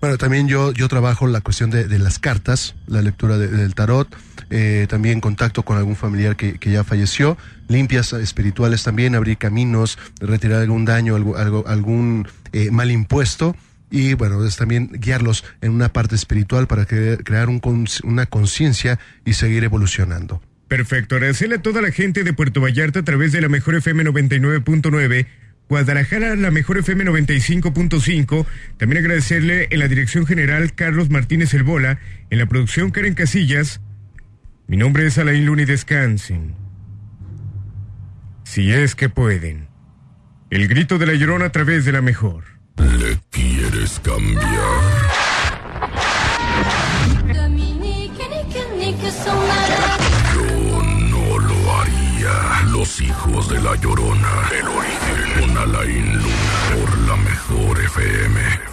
Bueno, también yo, yo trabajo la cuestión de, de las cartas, la lectura de- del tarot, eh, también contacto con algún familiar que, que ya falleció, limpias espirituales también, abrir caminos, retirar algún daño, algo, algo- algún eh, mal impuesto. Y bueno, es también guiarlos en una parte espiritual para cre- crear una conciencia y seguir evolucionando. Perfecto, agradecerle a toda la gente de Puerto Vallarta a través de la Mejor FM 99.9, Guadalajara la Mejor FM 95.5, también agradecerle en la dirección general Carlos Martínez El Bola, en la producción Karen Casillas. Mi nombre es Alain Luna y descansen. Si es que pueden. El grito de la llorona a través de la Mejor. ¿Le quieres cambiar? Yo no lo haría. Los hijos de la llorona. El origen. Con Alain Luna por la mejor FM.